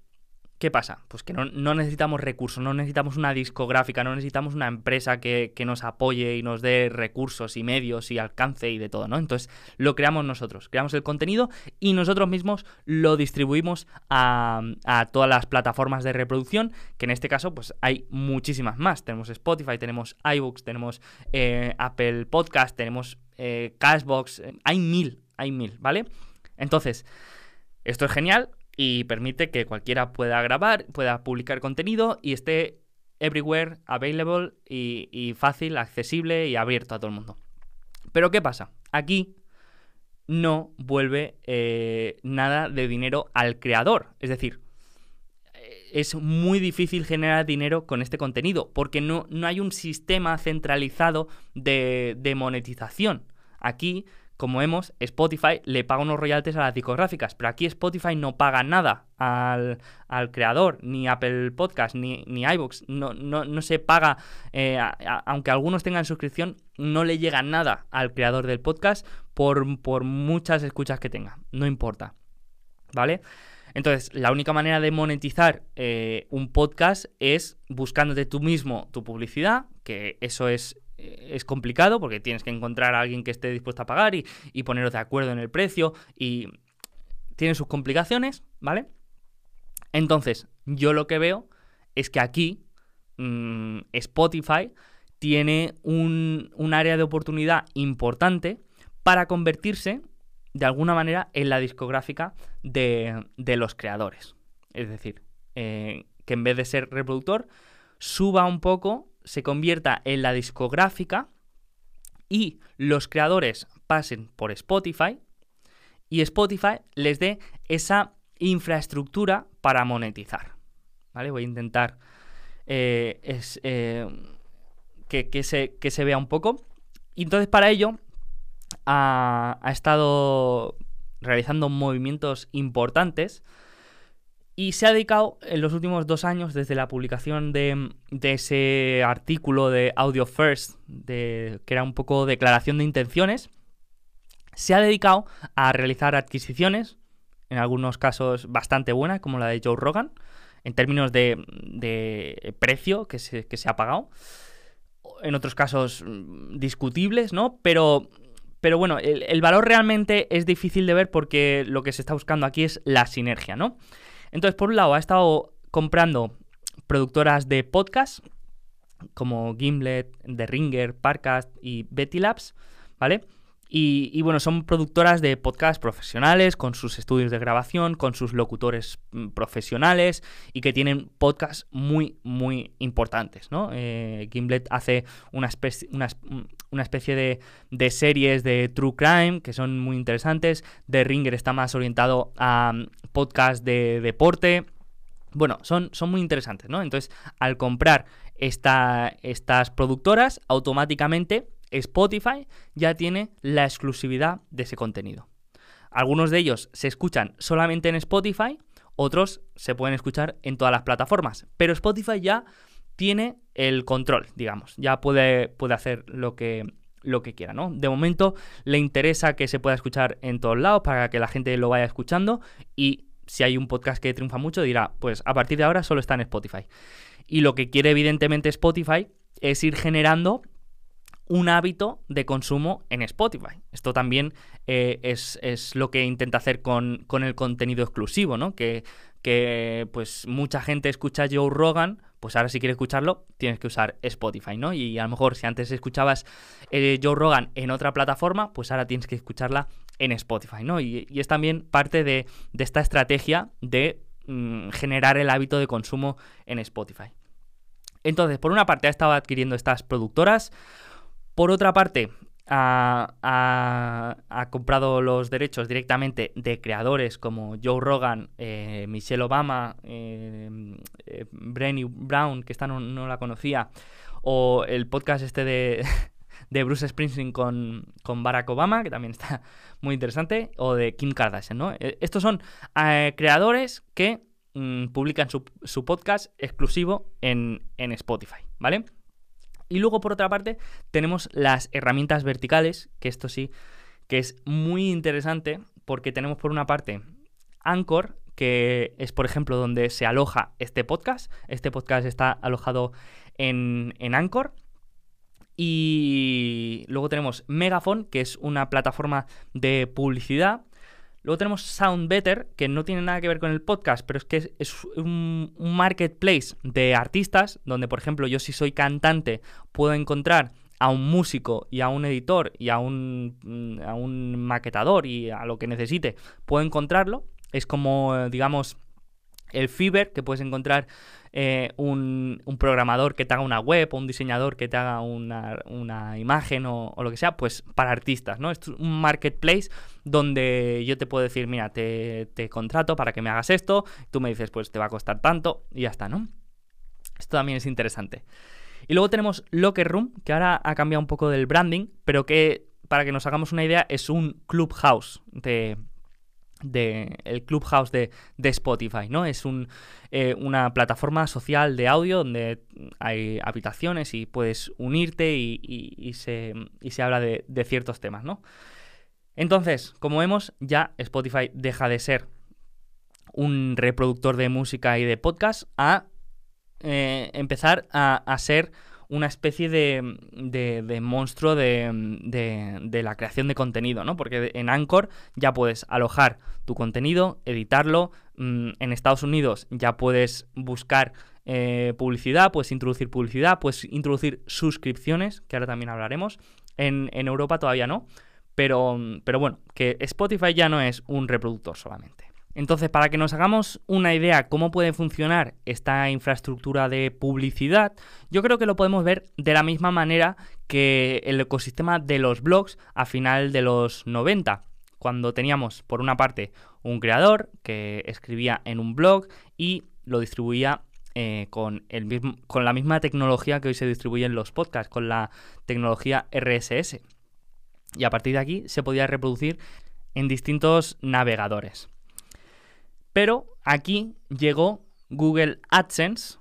¿Qué pasa? Pues que no, necesitamos recursos, no necesitamos una discográfica, no necesitamos una empresa que, nos apoye y nos dé recursos y medios y alcance y de todo, ¿no? Entonces lo creamos nosotros, creamos el contenido y nosotros mismos lo distribuimos a, todas las plataformas de reproducción, que en este caso pues hay muchísimas más. Tenemos Spotify, tenemos iBooks, tenemos eh, Apple Podcast, tenemos eh, Cashbox, eh, hay mil, hay mil, ¿vale? Entonces, esto es genial, y permite que cualquiera pueda grabar, pueda publicar contenido y esté everywhere, available y, fácil, accesible y abierto a todo el mundo. Pero ¿qué pasa? Aquí no vuelve eh, nada de dinero al creador. Es decir, es muy difícil generar dinero con este contenido porque no, no hay un sistema centralizado de, de monetización. Aquí como vemos, Spotify le paga unos royalties a las discográficas, pero aquí Spotify no paga nada al, creador, ni Apple Podcast, ni, ni iVoox, no, no, se paga, eh, aunque algunos tengan suscripción, no le llega nada al creador del podcast por, por muchas escuchas que tenga, no importa, ¿vale? Entonces, la única manera de monetizar eh, un podcast es buscándote tú mismo tu publicidad, que eso es es complicado porque tienes que encontrar a alguien que esté dispuesto a pagar y, y poneros de acuerdo en el precio y tiene sus complicaciones, ¿vale? Entonces, yo lo que veo es que aquí mm, Spotify tiene un, área de oportunidad importante para convertirse de alguna manera en la discográfica de, los creadores. Es decir, eh, que en vez de ser reproductor, suba un poco se convierta en la discográfica y los creadores pasen por Spotify y Spotify les dé esa infraestructura para monetizar. ¿Vale? Voy a intentar eh, eh, que, se, que, se, vea un poco. Y entonces para ello ha, estado realizando movimientos importantes y se ha dedicado en los últimos dos años, desde la publicación de, ese artículo de Audio First, que era un poco declaración de intenciones, se ha dedicado a realizar adquisiciones, en algunos casos bastante buenas, como la de Joe Rogan, en términos de, precio que se, que se ha pagado. En otros casos mm, discutibles, ¿no? Pero pero bueno, el, valor realmente es difícil de ver porque lo que se está buscando aquí es la sinergia, ¿no? Entonces, por un lado, ha estado comprando productoras de podcast como Gimlet, The Ringer, Parcast y Betty Labs, ¿vale? Y, bueno, son productoras de podcast profesionales, con sus estudios de grabación, con sus locutores mm, profesionales y que tienen podcasts muy, muy importantes, ¿no? Eh, Gimlet hace una especie, una, especie de, de, series de true crime que son muy interesantes. The Ringer está más orientado a mm, podcast de deporte. Bueno, son, son muy interesantes, ¿no? Entonces, al comprar esta, estas productoras, automáticamente Spotify ya tiene la exclusividad de ese contenido. Algunos de ellos se escuchan solamente en Spotify, otros se pueden escuchar en todas las plataformas, pero Spotify ya tiene el control, digamos, ya puede, puede hacer lo que, lo que quiera, ¿no? De momento le interesa que se pueda escuchar en todos lados para que la gente lo vaya escuchando y si hay un podcast que triunfa mucho dirá, pues a partir de ahora solo está en Spotify. Y lo que quiere evidentemente Spotify es ir generando un hábito de consumo en Spotify. Esto también eh, es, lo que intenta hacer con, el contenido exclusivo, ¿no? Que, que, pues mucha gente escucha Joe Rogan, pues ahora si quieres escucharlo tienes que usar Spotify, ¿no? Y a lo mejor si antes escuchabas eh, Joe Rogan en otra plataforma, pues ahora tienes que escucharla en Spotify, ¿no? Y, es también parte de, esta estrategia de mm, generar el hábito de consumo en Spotify. Entonces, por una parte ha estado adquiriendo estas productoras, por otra parte, ha, comprado los derechos directamente de creadores como Joe Rogan, eh, Michelle Obama, eh, eh Brown, que esta no, la conocía, o el podcast este de, [laughs] Bruce Springsteen con, Barack Obama, que también está muy interesante, o de Kim Kardashian, ¿no? Eh, estos son creadores que mm, publican su, su, podcast exclusivo en, en Spotify, ¿vale? Y luego, por otra parte, tenemos las herramientas verticales, que esto sí, que es muy interesante porque tenemos por una parte Anchor, que es, por ejemplo, donde se aloja este podcast. Este podcast está alojado en, en Anchor. Y luego tenemos Megaphone, que es una plataforma de publicidad Luego tenemos Sound Better, que no tiene nada que ver con el podcast, pero es que es, un, marketplace de artistas, donde, por ejemplo, yo si soy cantante, puedo encontrar a un músico y a un editor y a un, mm, a un maquetador y a lo que necesite, puedo encontrarlo. Es como, digamos, el Fiverr, que puedes encontrar eh, un, programador que te haga una web o un diseñador que te haga una, imagen o, lo que sea, pues para artistas, ¿no? Es un marketplace donde yo te puedo decir, mira, te, contrato para que me hagas esto, tú me dices, pues te va a costar tanto y ya está, ¿no? Esto también es interesante. Y luego tenemos Locker Room, que ahora ha cambiado un poco del branding, pero que, para que nos hagamos una idea, es un clubhouse de, de el Clubhouse de, de Spotify, ¿no? Es un, eh, una plataforma social de audio donde hay habitaciones y puedes unirte y, se, y se, habla de, ciertos temas, ¿no? Entonces, como vemos, ya Spotify deja de ser un reproductor de música y de podcast a eh, empezar a, a ser una especie de, de, monstruo de, de, la creación de contenido, ¿no? Porque en Anchor ya puedes alojar tu contenido, editarlo. Mm, en Estados Unidos ya puedes buscar eh, publicidad, puedes introducir publicidad, puedes introducir suscripciones, que ahora también hablaremos. En, Europa todavía no. Pero, pero bueno, que Spotify ya no es un reproductor solamente. Entonces, para que nos hagamos una idea cómo puede funcionar esta infraestructura de publicidad, yo creo que lo podemos ver de la misma manera que el ecosistema de los blogs a final de los 90, cuando teníamos por una parte un creador que escribía en un blog y lo distribuía eh, con, con la misma tecnología que hoy se distribuye en los podcasts, con la tecnología RSS. Y a partir de aquí se podía reproducir en distintos navegadores. Pero aquí llegó Google AdSense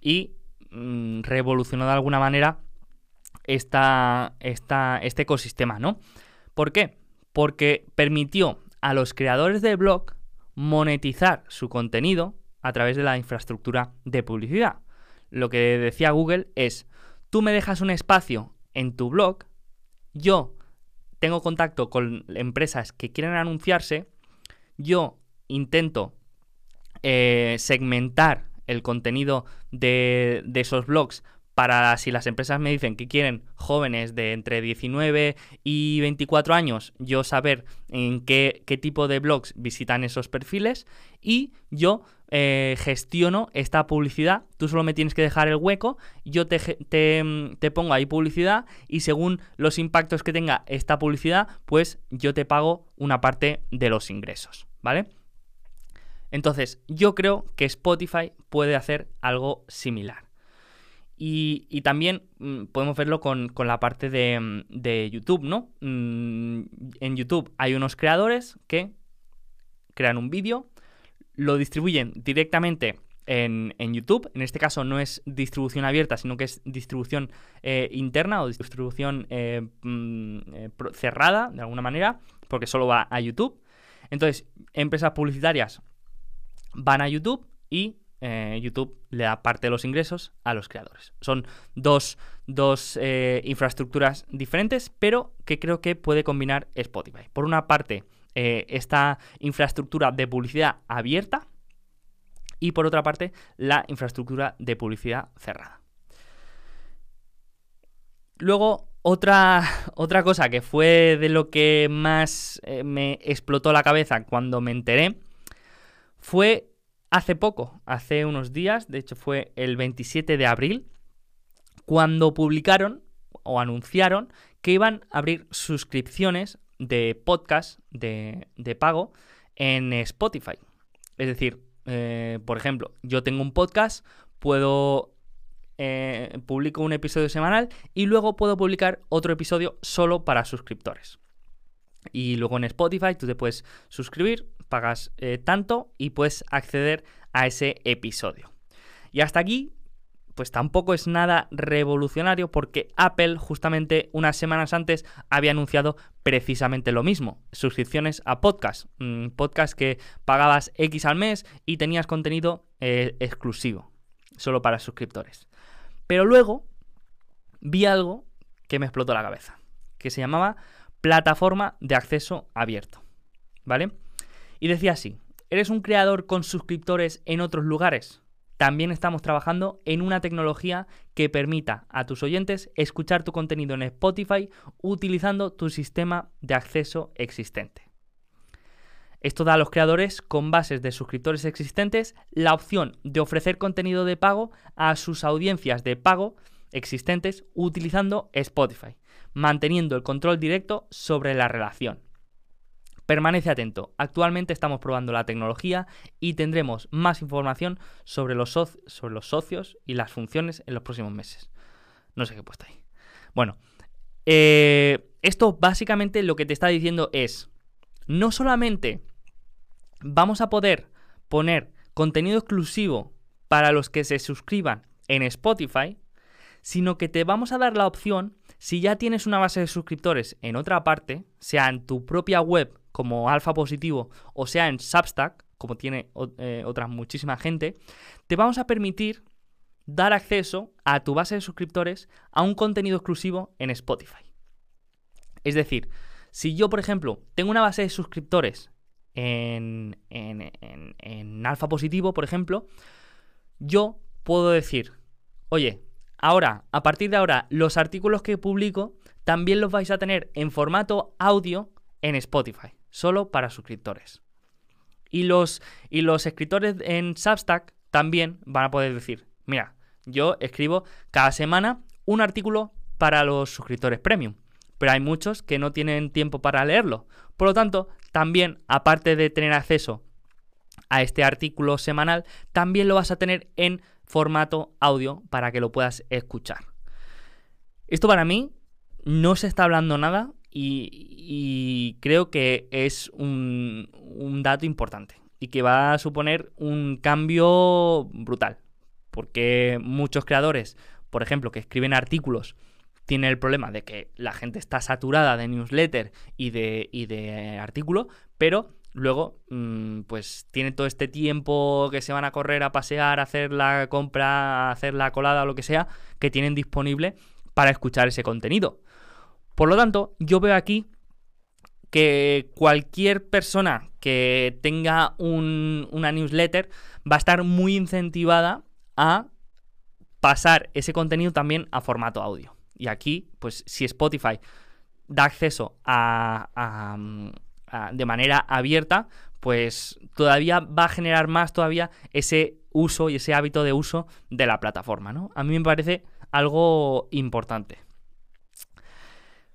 y mm, revolucionó de alguna manera esta, este ecosistema, ¿no? ¿Por qué? Porque permitió a los creadores de blog monetizar su contenido a través de la infraestructura de publicidad. Lo que decía Google es, tú me dejas un espacio en tu blog, yo tengo contacto con empresas que quieren anunciarse, yo intento eh, segmentar el contenido de, esos blogs para si las empresas me dicen que quieren jóvenes de entre 19 y 24 años, yo saber en qué, qué tipo de blogs visitan esos perfiles y yo eh, gestiono esta publicidad. Tú solo me tienes que dejar el hueco, yo te, te, pongo ahí publicidad y según los impactos que tenga esta publicidad, pues yo te pago una parte de los ingresos, ¿vale? Entonces, yo creo que Spotify puede hacer algo similar. Y, también mm, podemos verlo con, la parte de, mm, de, YouTube, ¿no? Mm, en YouTube hay unos creadores que crean un vídeo, lo distribuyen directamente en, YouTube. En este caso no es distribución abierta, sino que es distribución eh, interna o distribución eh, eh, cerrada, de alguna manera, porque solo va a YouTube. Entonces, empresas publicitarias van a YouTube y YouTube le da parte de los ingresos a los creadores. Son dos, dos infraestructuras diferentes, pero que creo que puede combinar Spotify. Por una parte, eh, esta infraestructura de publicidad abierta y por otra parte la infraestructura de publicidad cerrada. Luego, otra, [laughs] otra cosa que fue de lo que más eh, me explotó la cabeza cuando me enteré fue hace poco, hace unos días, de hecho fue el 27 de abril, cuando publicaron o anunciaron que iban a abrir suscripciones de podcast de, pago en Spotify. Es decir, eh, por ejemplo, yo tengo un podcast, puedo eh, publico un episodio semanal y luego puedo publicar otro episodio solo para suscriptores. Y luego en Spotify tú te puedes suscribir, pagas eh, tanto y puedes acceder a ese episodio. Y hasta aquí pues tampoco es nada revolucionario porque Apple justamente unas semanas antes había anunciado precisamente lo mismo, suscripciones a podcast, mm, podcast que pagabas X al mes y tenías contenido eh, exclusivo, solo para suscriptores. Pero luego vi algo que me explotó la cabeza, que se llamaba plataforma de acceso abierto, ¿vale? Y decía así, ¿eres un creador con suscriptores en otros lugares? También estamos trabajando en una tecnología que permita a tus oyentes escuchar tu contenido en Spotify utilizando tu sistema de acceso existente. Esto da a los creadores con bases de suscriptores existentes la opción de ofrecer contenido de pago a sus audiencias de pago existentes utilizando Spotify, manteniendo el control directo sobre la relación. Permanece atento. Actualmente estamos probando la tecnología y tendremos más información sobre los, socios y las funciones en los próximos meses. No sé qué he puesto ahí. Bueno, eh, esto básicamente lo que te está diciendo es, no solamente vamos a poder poner contenido exclusivo para los que se suscriban en Spotify, sino que te vamos a dar la opción, si ya tienes una base de suscriptores en otra parte, sea en tu propia web como alfa positivo o sea en Substack, como tiene eh, otra muchísima gente, te vamos a permitir dar acceso a tu base de suscriptores a un contenido exclusivo en Spotify. Es decir, si yo, por ejemplo, tengo una base de suscriptores en, en, en alfa positivo, por ejemplo, yo puedo decir, oye, ahora, a partir de ahora, los artículos que publico también los vais a tener en formato audio en Spotify solo para suscriptores. Y los, y los escritores en Substack también van a poder decir, mira, yo escribo cada semana un artículo para los suscriptores premium, pero hay muchos que no tienen tiempo para leerlo. Por lo tanto, también, aparte de tener acceso a este artículo semanal, también lo vas a tener en formato audio para que lo puedas escuchar. Esto para mí no se está hablando nada y, creo que es un, dato importante y que va a suponer un cambio brutal. Porque muchos creadores, por ejemplo, que escriben artículos, tienen el problema de que la gente está saturada de newsletter y de, y de artículo, pero luego mm, pues tienen todo este tiempo que se van a correr a pasear, a hacer la compra, a hacer la colada o lo que sea, que tienen disponible para escuchar ese contenido. Por lo tanto, yo veo aquí que cualquier persona que tenga una newsletter va a estar muy incentivada a pasar ese contenido también a formato audio. Y aquí, pues si Spotify da acceso a, de manera abierta, pues todavía va a generar más todavía ese uso y ese hábito de uso de la plataforma, ¿no? A mí me parece algo importante.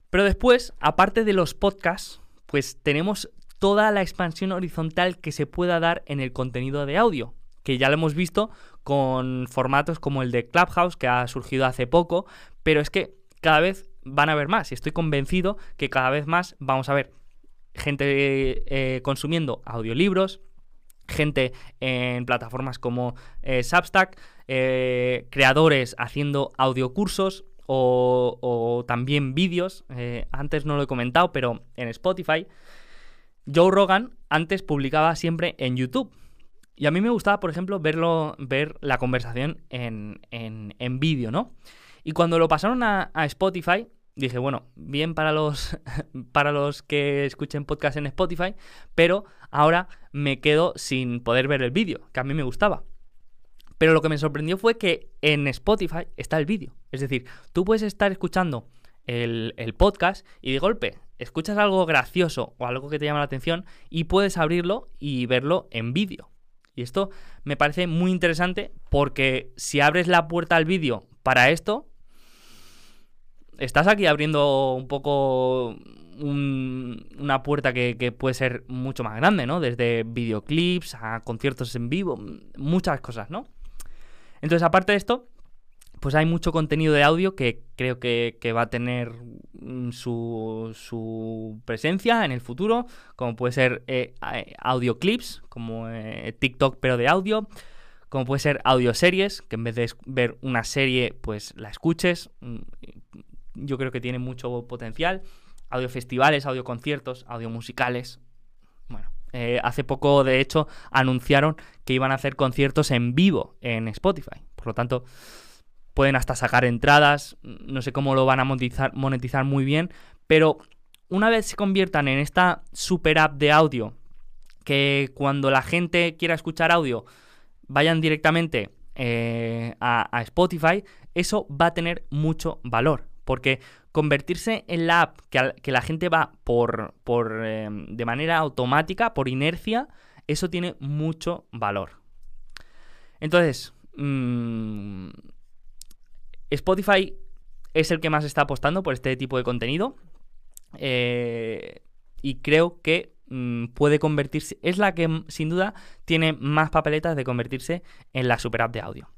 Pero después, aparte de los podcasts, pues tenemos toda la expansión horizontal que se pueda dar en el contenido de audio, que ya lo hemos visto con formatos como el de Clubhouse, que ha surgido hace poco, pero es que cada vez van a haber más y estoy convencido que cada vez más vamos a ver gente eh, consumiendo audiolibros, gente en plataformas como eh, Substack, eh, creadores haciendo audiocursos, o, también vídeos. Eh, antes no lo he comentado, pero en Spotify. Joe Rogan antes publicaba siempre en YouTube. Y a mí me gustaba, por ejemplo, verlo, ver la conversación en, en, vídeo, ¿no? Y cuando lo pasaron a, Spotify, dije, bueno, bien para los, [laughs] para los que escuchen podcast en Spotify, pero ahora me quedo sin poder ver el vídeo, que a mí me gustaba. Pero lo que me sorprendió fue que en Spotify está el vídeo. Es decir, tú puedes estar escuchando el, podcast y de golpe escuchas algo gracioso o algo que te llama la atención y puedes abrirlo y verlo en vídeo. Y esto me parece muy interesante porque si abres la puerta al vídeo para esto, estás aquí abriendo un poco una puerta que, puede ser mucho más grande, ¿no? Desde videoclips a conciertos en vivo, muchas cosas, ¿no? Entonces, aparte de esto, pues hay mucho contenido de audio que creo que, va a tener mm, su, presencia en el futuro, como puede ser eh, audio clips, como eh, TikTok pero de audio, como puede ser audio series, que en vez de ver una serie, pues la escuches. Yo creo que tiene mucho potencial. Audio festivales, audio conciertos, audio. Bueno, eh, hace poco, de hecho, anunciaron que iban a hacer conciertos en vivo en Spotify. Por lo tanto, pueden hasta sacar entradas. No sé cómo lo van a monetizar, monetizar muy bien. Pero una vez se conviertan en esta super app de audio, que cuando la gente quiera escuchar audio, vayan directamente eh, a Spotify, eso va a tener mucho valor. Porque convertirse en la app que, la gente va por, por em, de manera automática, por inercia, eso tiene mucho valor. Entonces, mm, Spotify es el que más está apostando por este tipo de contenido. Eh, y creo que mm, puede convertirse, es la que sin duda tiene más papeletas de convertirse en la super app de audio.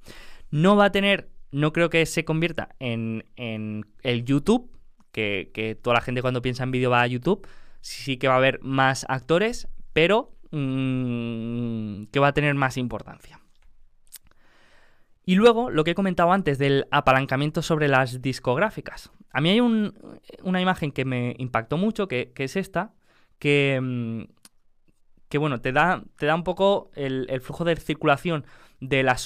No va a tener no creo que se convierta en, el YouTube, que, toda la gente cuando piensa en vídeo va a YouTube. Sí que va a haber más actores, pero mm, que va a tener más importancia. Y luego, lo que he comentado antes del apalancamiento sobre las discográficas. A mí hay una imagen que me impactó mucho, que, es esta, que, mm, que bueno, te da, te da un poco el flujo de circulación de la,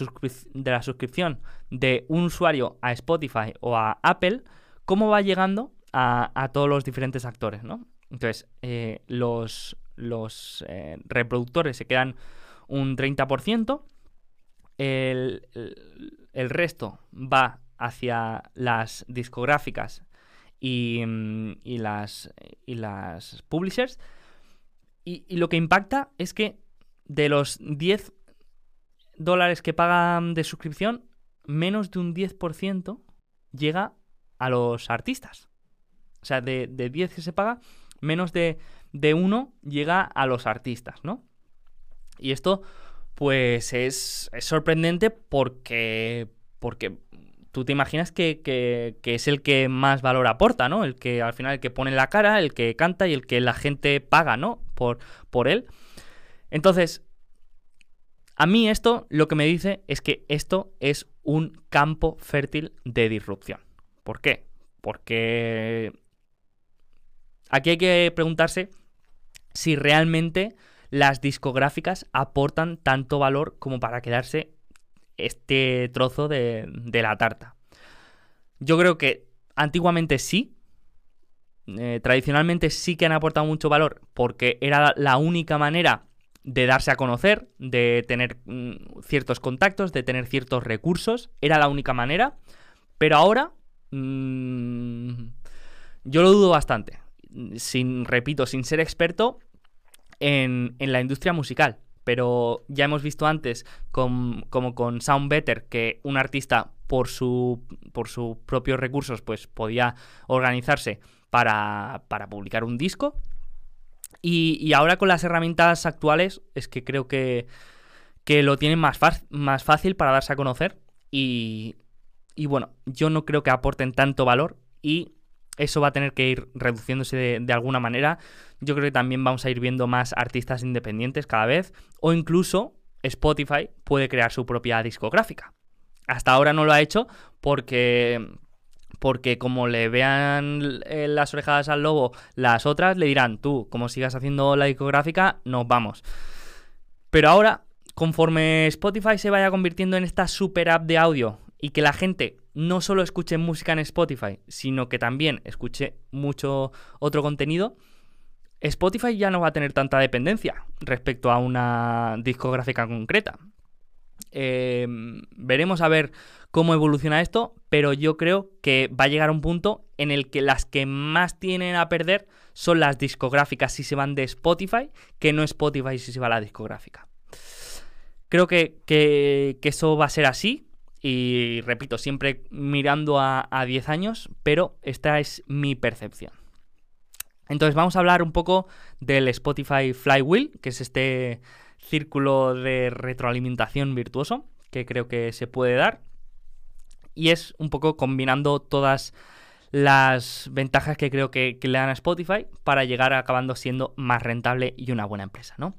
de la suscripción de un usuario a Spotify o a Apple, cómo va llegando a, todos los diferentes actores, ¿no? Entonces, eh, los, los eh, reproductores se quedan un 30%, el, el, resto va hacia las discográficas y, y, las, y las publishers, y, y lo que impacta es que de los 10 dólares que pagan de suscripción, menos de un 10% llega a los artistas. O sea, de, de 10 que se paga, menos de, de 1 llega a los artistas, ¿no? Y esto, pues, es, es sorprendente porque, porque tú te imaginas que, que, que, es el que más valor aporta, ¿no? El que al final el que pone la cara, el que canta y el que la gente paga, ¿no? Por, por él. Entonces, a mí esto lo que me dice es que esto es un campo fértil de disrupción. ¿Por qué? Porque aquí hay que preguntarse si realmente las discográficas aportan tanto valor como para quedarse este trozo de, la tarta. Yo creo que antiguamente sí, eh, tradicionalmente sí que han aportado mucho valor porque era la única manera de darse a conocer, de tener mm, ciertos contactos, de tener ciertos recursos, era la única manera, pero ahora mmm, yo lo dudo bastante, sin, repito, sin ser experto en, en la industria musical, pero ya hemos visto antes, como con Sound Better, que un artista por, su, por sus propios recursos pues podía organizarse para, para publicar un disco. Y, ahora con las herramientas actuales es que creo que, que lo tienen más, más fácil para darse a conocer. Y, y bueno, yo no creo que aporten tanto valor y eso va a tener que ir reduciéndose de, alguna manera. Yo creo que también vamos a ir viendo más artistas independientes cada vez. O incluso Spotify puede crear su propia discográfica. Hasta ahora no lo ha hecho porque porque como le vean eh, las orejadas al lobo las otras, le dirán, tú, como sigas haciendo la discográfica, nos vamos. Pero ahora, conforme Spotify se vaya convirtiendo en esta super app de audio y que la gente no solo escuche música en Spotify, sino que también escuche mucho otro contenido, Spotify ya no va a tener tanta dependencia respecto a una discográfica concreta. Em, veremos a ver cómo evoluciona esto, pero yo creo que va a llegar un punto en el que las que más tienen a perder son las discográficas si se van de Spotify, que no Spotify si se va a la discográfica. Creo que, que eso va a ser así, y repito, siempre mirando a, 10 años, pero esta es mi percepción. Entonces vamos a hablar un poco del Spotify Flywheel, que es este círculo de retroalimentación virtuoso que creo que se puede dar. Y es un poco combinando todas las ventajas que creo que, le dan a Spotify para llegar acabando siendo más rentable y una buena empresa, ¿no?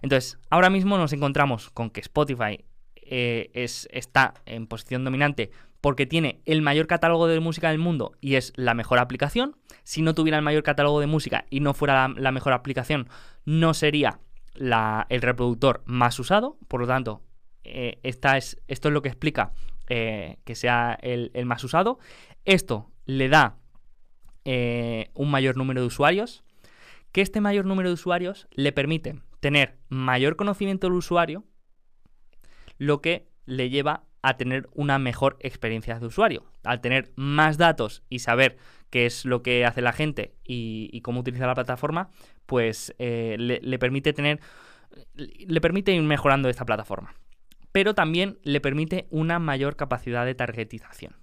Entonces, ahora mismo nos encontramos con que Spotify eh, es, está en posición dominante porque tiene el mayor catálogo de música del mundo y es la mejor aplicación. Si no tuviera el mayor catálogo de música y no fuera la, mejor aplicación, no sería el reproductor más usado. Por lo tanto, eh, esta es, esto es lo que explica eh, que sea el, más usado. Esto le da un mayor número de usuarios. Que este mayor número de usuarios le permite tener mayor conocimiento del usuario lo que le lleva a tener una mejor experiencia de usuario. Al tener más datos y saber qué es lo que hace la gente y, cómo utiliza la plataforma, pues eh, le, permite tener. le permite ir mejorando esta plataforma. Pero también le permite una mayor capacidad de targetización.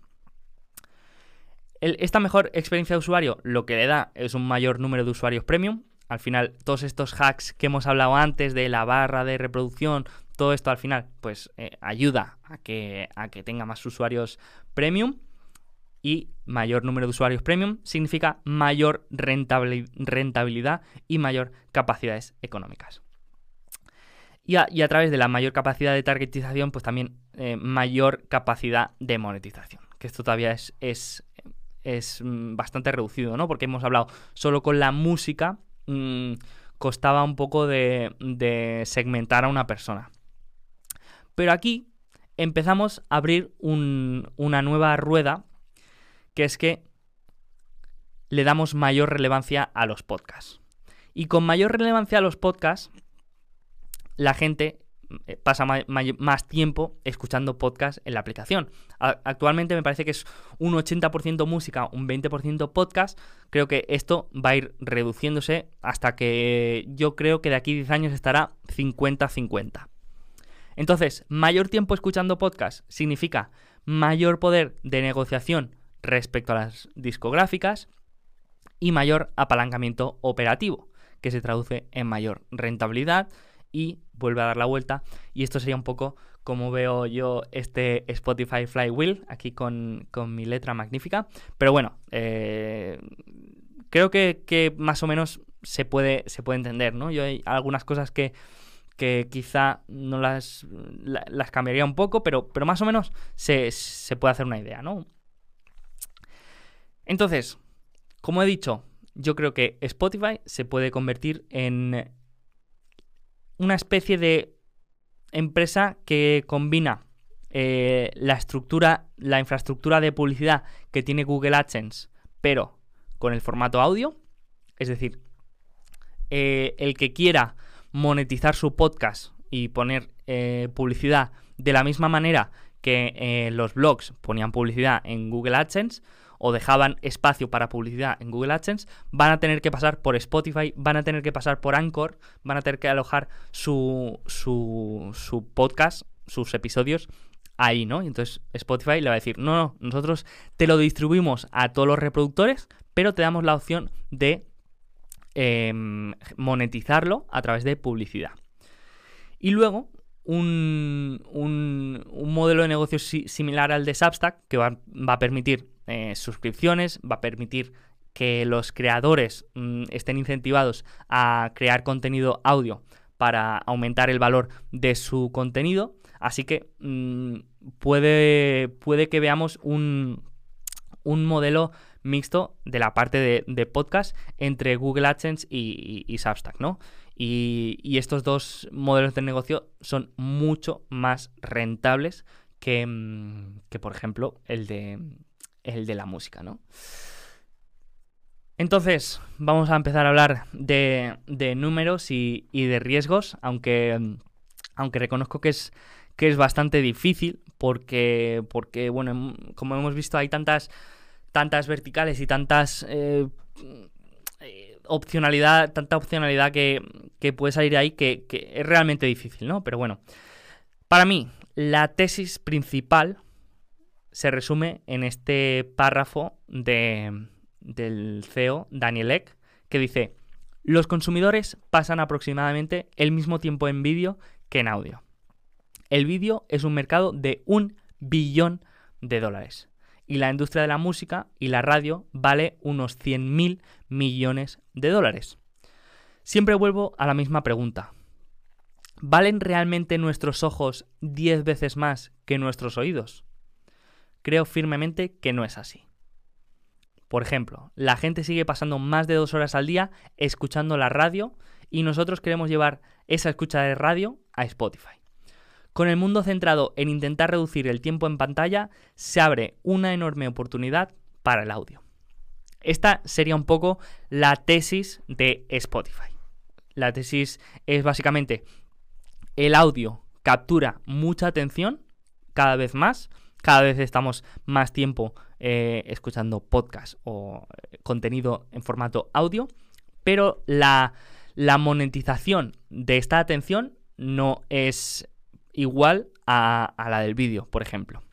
esta mejor experiencia de usuario lo que le da es un mayor número de usuarios premium. Al final, todos estos hacks que hemos hablado antes de la barra de reproducción, todo esto al final pues eh, ayuda a que, a que tenga más usuarios premium y mayor número de usuarios premium significa mayor rentabilidad y mayor capacidades económicas. Y a, través de la mayor capacidad de targetización, pues también eh, mayor capacidad de monetización. Que esto todavía es, es, es, mm, bastante reducido, ¿no? Porque hemos hablado solo con la música, mmm, costaba un poco de, de segmentar a una persona. Pero aquí empezamos a abrir una nueva rueda, que es que le damos mayor relevancia a los podcasts. Y con mayor relevancia a los podcasts, la gente eh, pasa más tiempo escuchando podcast en la aplicación. actualmente me parece que es un 80% música, un 20% podcast. Creo que esto va a ir reduciéndose hasta que yo creo que de aquí a 10 años estará 50-50. Entonces, mayor tiempo escuchando podcast significa mayor poder de negociación respecto a las discográficas y mayor apalancamiento operativo, que se traduce en mayor rentabilidad y vuelve a dar la vuelta. Y esto sería un poco como veo yo este Spotify Flywheel, aquí con, mi letra magnífica. Pero bueno, eh, creo que, más o menos se puede, se puede entender, ¿no? Yo hay algunas cosas que, que quizá no las, las cambiaría un poco, pero, pero más o menos se, se puede hacer una idea, ¿no? Entonces, como he dicho, yo creo que Spotify se puede convertir en una especie de empresa que combina eh, la estructura, la infraestructura de publicidad que tiene Google AdSense, pero con el formato audio. Es decir, eh, el que quiera monetizar su podcast y poner eh, publicidad de la misma manera que los blogs ponían publicidad en Google AdSense, o dejaban espacio para publicidad en Google AdSense, van a tener que pasar por Spotify, van a tener que pasar por Anchor, van a tener que alojar su, su, su podcast, sus episodios ahí, ¿no? Y entonces Spotify le va a decir, no, no, nosotros te lo distribuimos a todos los reproductores, pero te damos la opción de em, monetizarlo a través de publicidad. Y luego, un, un, modelo de negocio similar al de Substack que va, va, a permitir eh, suscripciones, va a permitir que los creadores mm, estén incentivados a crear contenido audio para aumentar el valor de su contenido. Así que mm, puede, puede que veamos un, un modelo mixto de la parte de, podcast entre Google AdSense y, Substack, ¿no? Y, estos dos modelos de negocio son mucho más rentables que, mm, que por ejemplo, el de, el de la música, ¿no? Entonces, vamos a empezar a hablar de, números y, de riesgos, aunque, aunque reconozco que es, que es bastante difícil, porque, porque, bueno, como hemos visto, hay tantas, tantas verticales y tantas eh, opcionalidad, tanta opcionalidad que, que, puede salir ahí que, que es realmente difícil, ¿no? Pero bueno, para mí, la tesis principal se resume en este párrafo de, del CEO Daniel Eck, que dice, los consumidores pasan aproximadamente el mismo tiempo en vídeo que en audio. El vídeo es un mercado de un billón de dólares y la industria de la música y la radio vale unos 100.000 millones de dólares. Siempre vuelvo a la misma pregunta. ¿Valen realmente nuestros ojos 10 veces más que nuestros oídos? creo firmemente que no es así. Por ejemplo, la gente sigue pasando más de dos horas al día escuchando la radio y nosotros queremos llevar esa escucha de radio a Spotify. Con el mundo centrado en intentar reducir el tiempo en pantalla, se abre una enorme oportunidad para el audio. Esta sería un poco la tesis de Spotify. La tesis es básicamente el audio captura mucha atención cada vez más cada vez estamos más tiempo eh, escuchando podcast o eh, contenido en formato audio, pero la, monetización de esta atención no es igual a, la del vídeo, por ejemplo.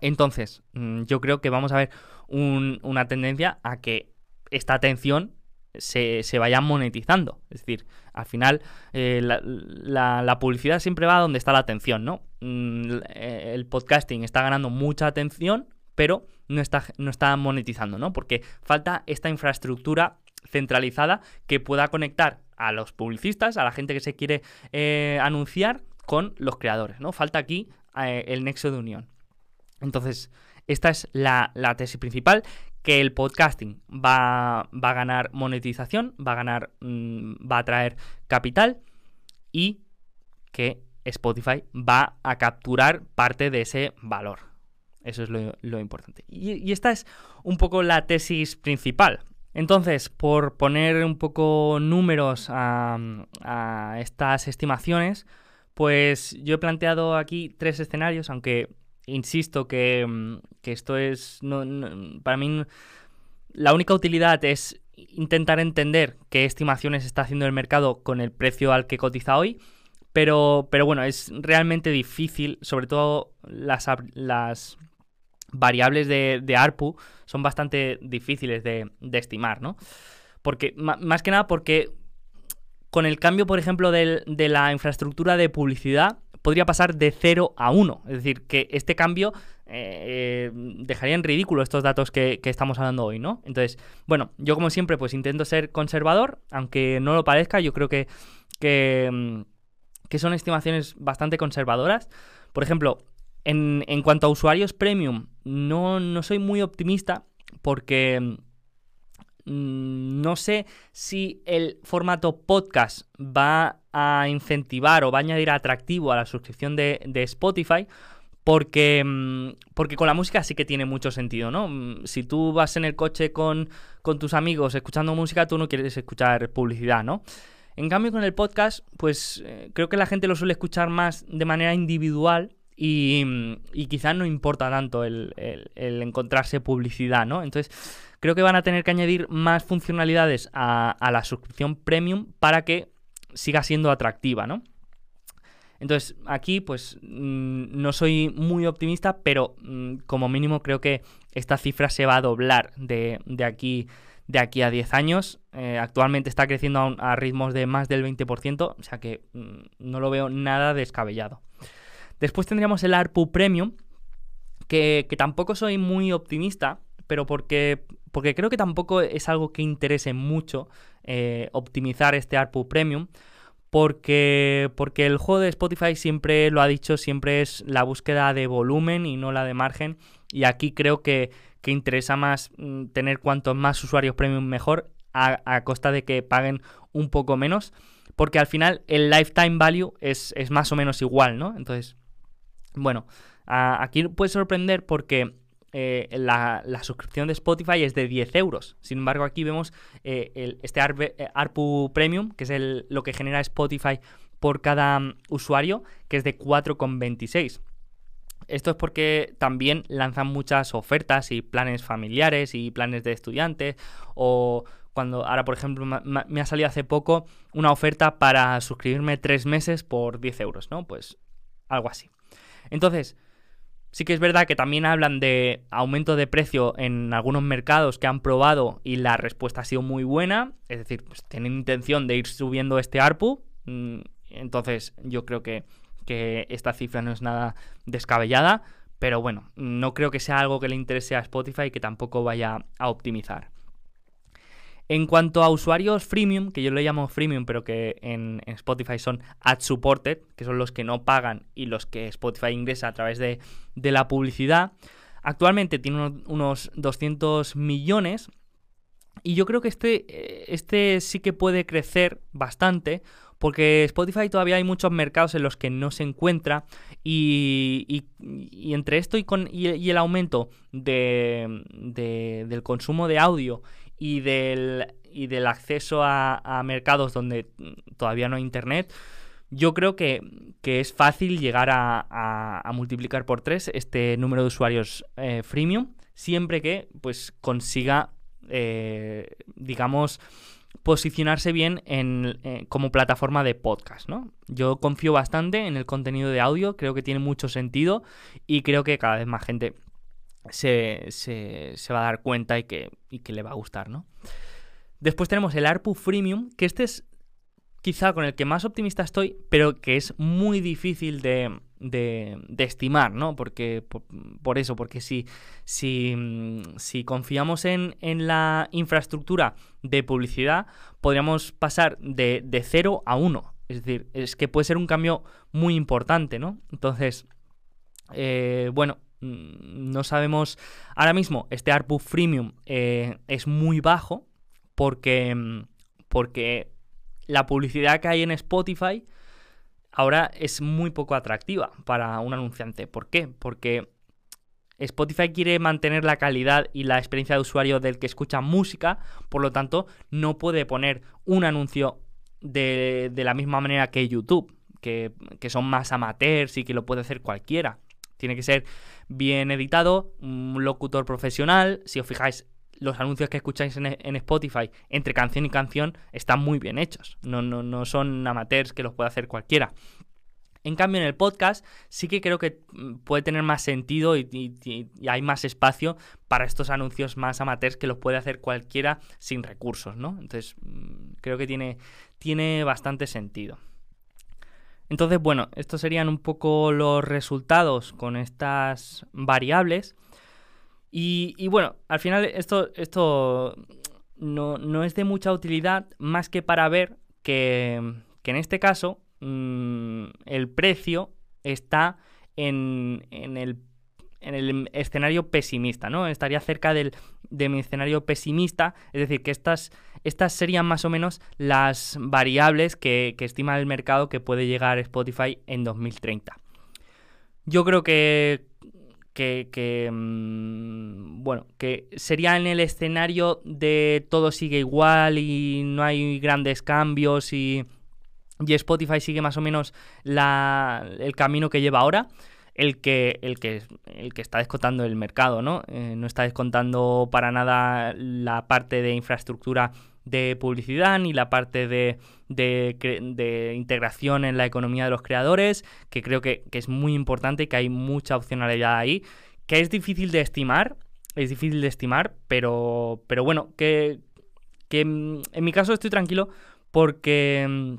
Entonces, mm, yo creo que vamos a ver una tendencia a que esta atención se, vaya monetizando. Es decir, al final eh, la, publicidad siempre va donde está la atención, ¿no? Mm, eh, el podcasting está ganando mucha atención, pero no está, no está monetizando, ¿no? Porque falta esta infraestructura centralizada que pueda conectar a los publicistas, a la gente que se quiere eh, anunciar con los creadores, ¿no? Falta aquí el nexo de unión. Entonces, esta es la, tesis principal que el podcasting va, a ganar monetización, va a ganar, mm, va a traer capital y que Spotify va a capturar parte de ese valor. Eso es lo, importante. Y, esta es un poco la tesis principal. Entonces, por poner un poco números a, a estas estimaciones, Pues yo he planteado aquí tres escenarios, aunque insisto que, mm, esto es... para mí la única utilidad es intentar entender qué estimaciones está haciendo el mercado con el precio al que cotiza hoy. Pero, pero bueno, es realmente difícil, sobre todo las, las variables de, de, ARPU son bastante difíciles de, de estimar, ¿no? Porque, más que nada porque con el cambio, por ejemplo, de la infraestructura de publicidad, podría pasar de 0 a 1. Es decir, que este cambio eh, dejaría en ridículo estos datos que, estamos hablando hoy, ¿no? Entonces, bueno, yo como siempre, pues intento ser conservador, aunque no lo parezca, yo creo que, que, mm, son estimaciones bastante conservadoras. Por ejemplo, en, en cuanto a usuarios premium, no, no soy muy optimista porque Mm, no sé si el formato podcast va a incentivar o va a añadir atractivo a la suscripción de, Spotify. Porque, mm, porque con la música sí que tiene mucho sentido, ¿no? Mm, si tú vas en el coche con, tus amigos escuchando música, tú no quieres escuchar publicidad, ¿no? En cambio, con el podcast, pues eh, creo que la gente lo suele escuchar más de manera individual y, y quizás no importa tanto el, encontrarse publicidad, ¿no? Entonces, Creo que van a tener que añadir más funcionalidades a, la suscripción premium para que siga siendo atractiva, ¿no? Entonces, aquí pues mm, no soy muy optimista, pero mm, como mínimo creo que esta cifra se va a doblar de, aquí, de aquí a 10 años. Eh, actualmente está creciendo a, ritmos de más del 20%, o sea que mm, no lo veo nada descabellado. Después tendríamos el ARPU Premium, que, que tampoco soy muy optimista, pero porque porque creo que tampoco es algo que interese mucho eh, optimizar este ARPU Premium, porque, porque el juego de Spotify siempre lo ha dicho, siempre es la búsqueda de volumen y no la de margen, y aquí creo que, interesa más mm, tener cuantos más usuarios premium mejor a, costa de que paguen un poco menos, porque al final el lifetime value es, es más o menos igual, ¿no? Entonces, bueno, aquí puede sorprender porque eh, la, suscripción de Spotify es de 10 euros. Sin embargo, aquí vemos eh, este eh, ARPU Premium, que es el, lo que genera Spotify por cada mm, usuario, que es de 4,26. Esto es porque también lanzan muchas ofertas y planes familiares y planes de estudiantes o cuando ahora por ejemplo me ha salido hace poco una oferta para suscribirme tres meses por 10 euros, ¿no? Pues algo así. Entonces, Sí que es verdad que también hablan de aumento de precio en algunos mercados que han probado y la respuesta ha sido muy buena. Es decir, pues tienen intención de ir subiendo este ARPU. Mm, entonces yo creo que, que esta cifra no es nada descabellada. Pero bueno, no creo que sea algo que le interese a Spotify y que tampoco vaya a optimizar. En cuanto a usuarios freemium, que yo le llamo freemium, pero que en, Spotify son ad supported, que son los que no pagan y los que Spotify ingresa a través de, la publicidad, actualmente tiene unos, 200 millones. Y yo creo que este, eh, este sí que puede crecer bastante, porque Spotify todavía hay muchos mercados en los que no se encuentra y, entre esto y, y, el aumento de, del consumo de audio y del, y del acceso a, mercados donde todavía no hay internet, yo creo que, es fácil llegar a, multiplicar por tres este número de usuarios eh, freemium, siempre que pues consiga, eh, digamos, posicionarse bien en, eh, como plataforma de podcast, ¿no? Yo confío bastante en el contenido de audio, creo que tiene mucho sentido y creo que cada vez más gente se, se, va a dar cuenta y que, y que le va a gustar, ¿no? Después tenemos el ARPU Freemium, que este es quizá con el que más optimista estoy, pero que es muy difícil de, de, estimar, ¿no? Porque, por, eso, porque si, si, si confiamos en, en, la infraestructura de publicidad, podríamos pasar de, de 0 a 1. Es decir, es que puede ser un cambio muy importante, ¿no? Entonces, eh, bueno, Mm, no sabemos. Ahora mismo, este ARPU freemium eh, es muy bajo porque, mm, porque la publicidad que hay en Spotify ahora es muy poco atractiva para un anunciante. ¿Por qué? Porque Spotify quiere mantener la calidad y la experiencia de usuario del que escucha música, por lo tanto, no puede poner un anuncio de, de la misma manera que YouTube que, que son más amateurs y que lo puede hacer cualquiera. Tiene que ser bien editado, un locutor profesional. Si os fijáis, los anuncios que escucháis en, Spotify entre canción y canción están muy bien hechos. No, no, no son amateurs que los puede hacer cualquiera. En cambio, en el podcast sí que creo que mm, puede tener más sentido y, hay más espacio para estos anuncios más amateurs que los puede hacer cualquiera sin recursos, ¿no? Entonces, mm, creo que tiene, tiene bastante sentido. Entonces, bueno, estos serían un poco los resultados con estas variables. Y, bueno, al final esto, esto no, es de mucha utilidad más que para ver que, en este caso mm, el precio está en, en, el, en, el, escenario pesimista, ¿no? Estaría cerca del, de mi escenario pesimista, es decir, que estas, estas serían más o menos las variables que, estima el mercado que puede llegar Spotify en 2030. Yo creo que que, mm, bueno, que sería en el escenario de todo sigue igual y no hay grandes cambios y, y Spotify sigue más o menos la, el camino que lleva ahora. El que, el, que, el que está descontando el mercado, ¿no? Eh, no está descontando para nada la parte de infraestructura de publicidad ni la parte de, de, integración en la economía de los creadores, que creo que, es muy importante y que hay mucha opcionalidad ahí, que es difícil de estimar, es difícil de estimar, pero, pero bueno, que, que en mi caso estoy tranquilo porque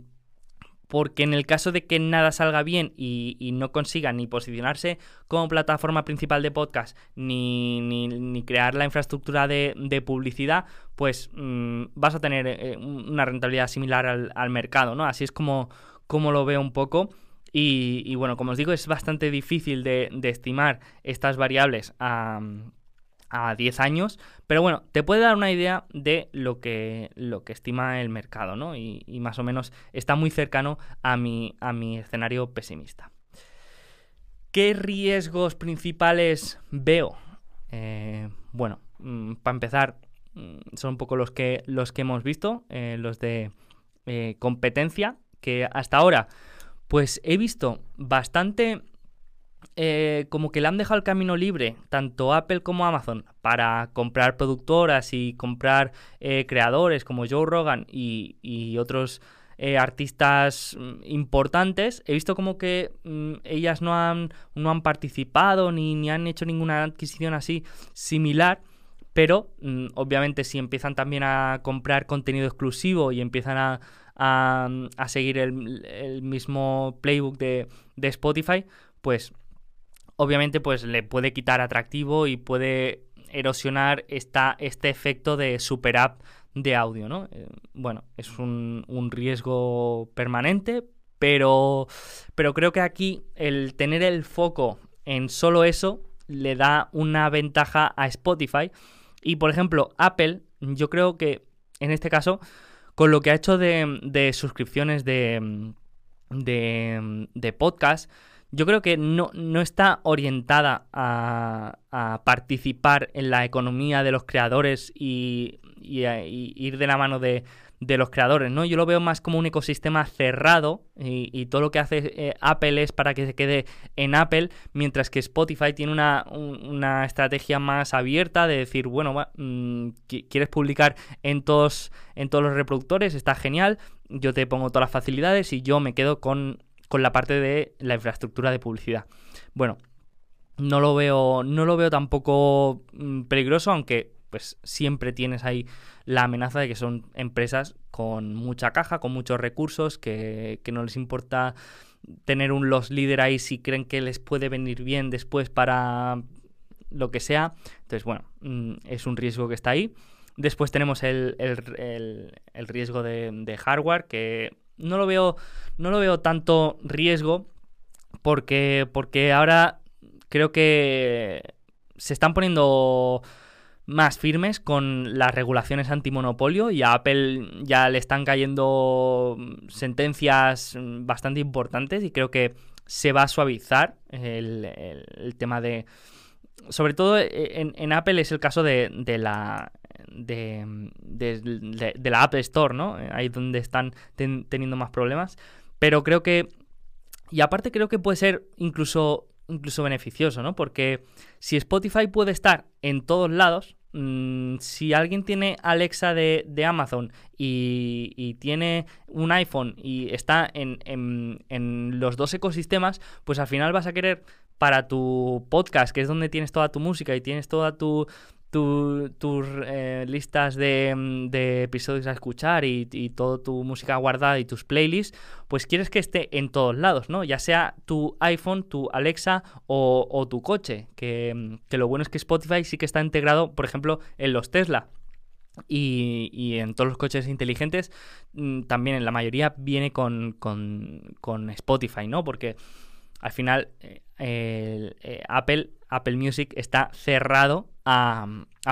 porque en el caso de que nada salga bien y, no consiga ni posicionarse como plataforma principal de podcast ni, ni, crear la infraestructura de, publicidad, pues mm, vas a tener eh, una rentabilidad similar al, mercado, ¿no? Así es como, como lo veo un poco. Y, bueno, como os digo, es bastante difícil de, estimar estas variables a 10 años, pero bueno, te puede dar una idea de lo que, lo que estima el mercado, ¿no? Y, más o menos está muy cercano a mi, a mi escenario pesimista. ¿Qué riesgos principales veo? Eh, bueno, mm, para empezar, mm, son un poco los que, los que hemos visto, eh, los de eh, competencia, que hasta ahora, pues he visto bastante eh, como que le han dejado el camino libre, tanto Apple como Amazon, para comprar productoras y comprar eh, creadores como Joe Rogan y, otros eh, artistas mm, importantes. He visto como que mm, ellas no han, no han participado ni, ni han hecho ninguna adquisición así similar. Pero mm, obviamente si empiezan también a comprar contenido exclusivo y empiezan a, a, seguir el, mismo playbook de, de Spotify, pues obviamente pues le puede quitar atractivo y puede erosionar esta, este efecto de super app de audio, ¿no? Eh, bueno, es un, riesgo permanente, pero, pero creo que aquí el tener el foco en solo eso le da una ventaja a Spotify. Y por ejemplo, Apple, yo creo que en este caso, con lo que ha hecho de, de suscripciones de, de, de podcast, yo creo que no, está orientada a, participar en la economía de los creadores y, ir de la mano de, los creadores, ¿no? Yo lo veo más como un ecosistema cerrado y, todo lo que hace eh, Apple es para que se quede en Apple, mientras que Spotify tiene una, estrategia más abierta de decir, bueno, mm, quieres publicar en todos, en todos los reproductores, está genial, yo te pongo todas las facilidades y yo me quedo con con la parte de la infraestructura de publicidad. Bueno, no lo veo, no lo veo tampoco mm, peligroso, aunque pues siempre tienes ahí la amenaza de que son empresas con mucha caja, con muchos recursos, que, no les importa tener un los líder ahí si creen que les puede venir bien después para lo que sea. Entonces, bueno, mm, es un riesgo que está ahí. Después tenemos el, riesgo de, de, hardware, que no lo veo, no lo veo tanto riesgo porque, porque ahora creo que se están poniendo más firmes con las regulaciones antimonopolio y a Apple ya le están cayendo sentencias bastante importantes y creo que se va a suavizar el, tema de... Sobre todo en, Apple es el caso de la de, la App Store, ¿no? Ahí donde están teniendo más problemas. Pero creo que Y aparte creo que puede ser incluso, incluso beneficioso, ¿no? Porque si Spotify puede estar en todos lados, mm, si alguien tiene Alexa de, Amazon y, tiene un iPhone y está en, en, los dos ecosistemas, pues al final vas a querer para tu podcast, que es donde tienes toda tu música y tienes toda tu, tus eh, listas de, de, episodios a escuchar y, y toda tu música guardada y tus playlists, pues quieres que esté en todos lados, ¿no? Ya sea tu iPhone, tu Alexa o, tu coche, que, lo bueno es que Spotify sí que está integrado, por ejemplo, en los Tesla. Y, en todos los coches inteligentes, mm, también en la mayoría viene con, con Spotify, ¿no? Porque al final eh, eh, Apple, Apple Music está cerrado a,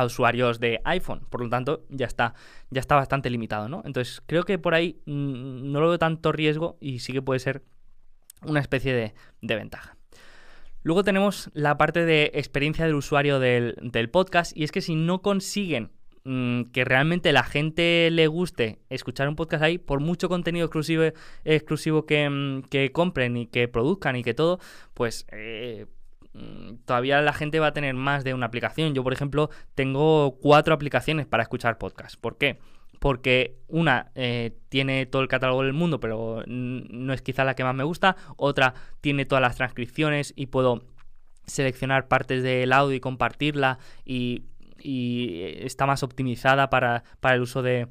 usuarios de iPhone, por lo tanto ya está, ya está bastante limitado, ¿no? Entonces creo que por ahí mm, no lo veo tanto riesgo y sí que puede ser una especie de, ventaja. Luego tenemos la parte de experiencia del usuario del, podcast y es que si no consiguen Mm, que realmente la gente le guste escuchar un podcast ahí, por mucho contenido exclusivo, exclusivo que, mm, que compren y que produzcan y que todo, pues eh, todavía la gente va a tener más de una aplicación. Yo, por ejemplo, tengo cuatro aplicaciones para escuchar podcast. ¿Por qué? Porque una eh, tiene todo el catálogo del mundo, pero no es quizá la que más me gusta. Otra tiene todas las transcripciones y puedo seleccionar partes del audio y compartirla y y está más optimizada para, el uso de,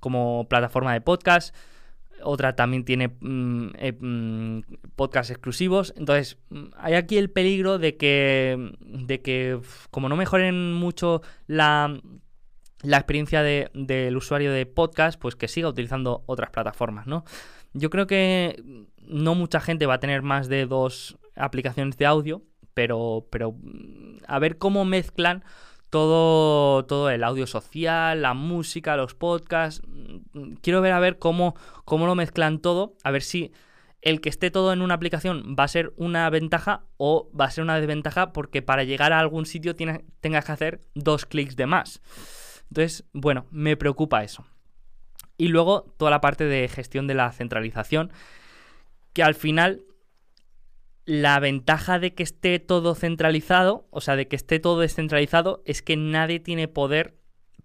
como plataforma de podcast. Otra también tiene mm, eh, podcasts exclusivos. Entonces, mm, hay aquí el peligro de que, de que como no mejoren mucho la, la experiencia del usuario de podcast, pues que siga utilizando otras plataformas, ¿no? Yo creo que no mucha gente va a tener más de dos aplicaciones de audio pero, pero mm, a ver cómo mezclan todo, todo el audio social, la música, los podcasts. Mm, quiero ver a ver cómo, cómo lo mezclan todo, a ver si el que esté todo en una aplicación va a ser una ventaja o va a ser una desventaja porque para llegar a algún sitio tengas que hacer dos clics de más. Entonces, bueno, me preocupa eso. Y luego toda la parte de gestión de la centralización, que al final la ventaja de que esté todo centralizado, o sea, de que esté todo descentralizado, es que nadie tiene poder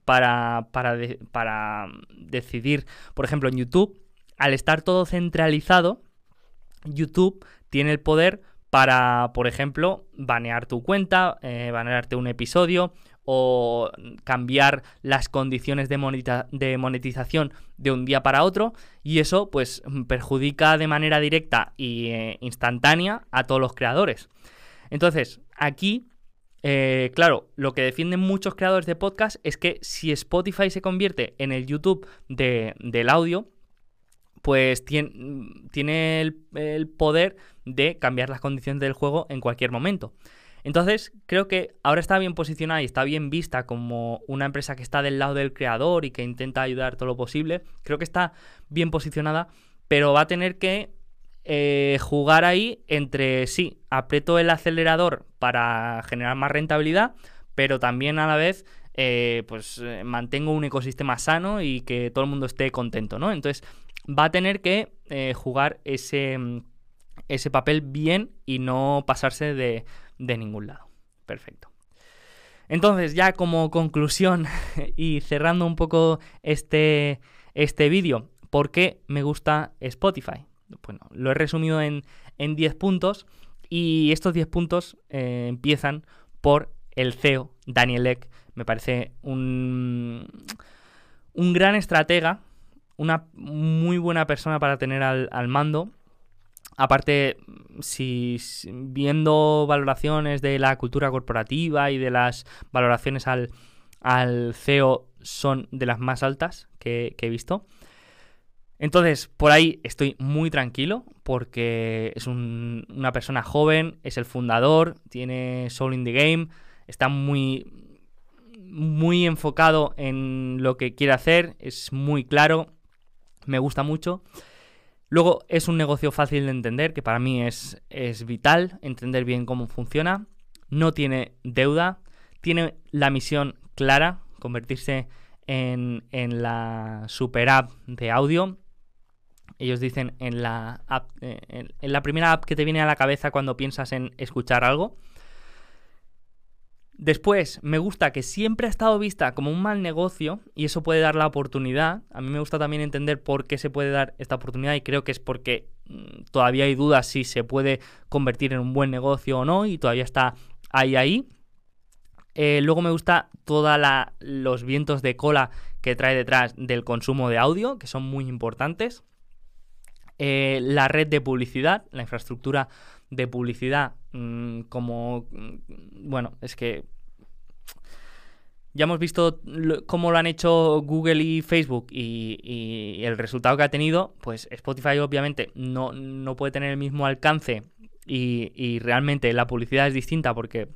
para, para, para decidir. Por ejemplo, en YouTube, al estar todo centralizado, YouTube tiene el poder para, por ejemplo, banear tu cuenta, eh, banearte un episodio o cambiar las condiciones de, monetización de un día para otro y eso pues perjudica de manera directa e instantánea a todos los creadores. Entonces, aquí, eh, claro, lo que defienden muchos creadores de podcast es que si Spotify se convierte en el YouTube del audio, pues tiene, el poder de cambiar las condiciones del juego en cualquier momento. Entonces, creo que ahora está bien posicionada y está bien vista como una empresa que está del lado del creador y que intenta ayudar todo lo posible. Creo que está bien posicionada, pero va a tener que eh, jugar ahí entre, sí, aprieto el acelerador para generar más rentabilidad, pero también a la vez eh, pues eh, mantengo un ecosistema sano y que todo el mundo esté contento, ¿no? Entonces va a tener que jugar ese, ese papel bien y no pasarse de, de ningún lado. Perfecto. Entonces, ya como conclusión [laughs] y cerrando un poco este, este vídeo, ¿por qué me gusta Spotify? Bueno, lo he resumido en, 10 puntos y estos 10 puntos eh, empiezan por el CEO, Daniel Eck. Me parece un, un gran estratega, una muy buena persona para tener al mando Aparte, si viendo valoraciones de la cultura corporativa y de las valoraciones al, CEO son de las más altas que, he visto. Entonces, por ahí estoy muy tranquilo porque es una persona joven, es el fundador, tiene Soul in the Game, está muy, muy enfocado en lo que quiere hacer, es muy claro, me gusta mucho. Luego es un negocio fácil de entender, que para mí es, es vital entender bien cómo funciona. No tiene deuda, tiene la misión clara, convertirse en, en la super app de audio. Ellos dicen en la, app, eh, en la primera app que te viene a la cabeza cuando piensas en escuchar algo. Después, me gusta que siempre ha estado vista como un mal negocio y eso puede dar la oportunidad. A mí me gusta también entender por qué se puede dar esta oportunidad y creo que es porque mm, todavía hay dudas si se puede convertir en un buen negocio o no y todavía está ahí ahí. Eh, luego me gusta todos los vientos de cola que trae detrás del consumo de audio, que son muy importantes. Eh, la red de publicidad, la infraestructura de publicidad mm, como... Mm, bueno, es que... Ya hemos visto cómo lo han hecho Google y Facebook y, el resultado que ha tenido, pues Spotify obviamente no, no puede tener el mismo alcance y, y, realmente la publicidad es distinta porque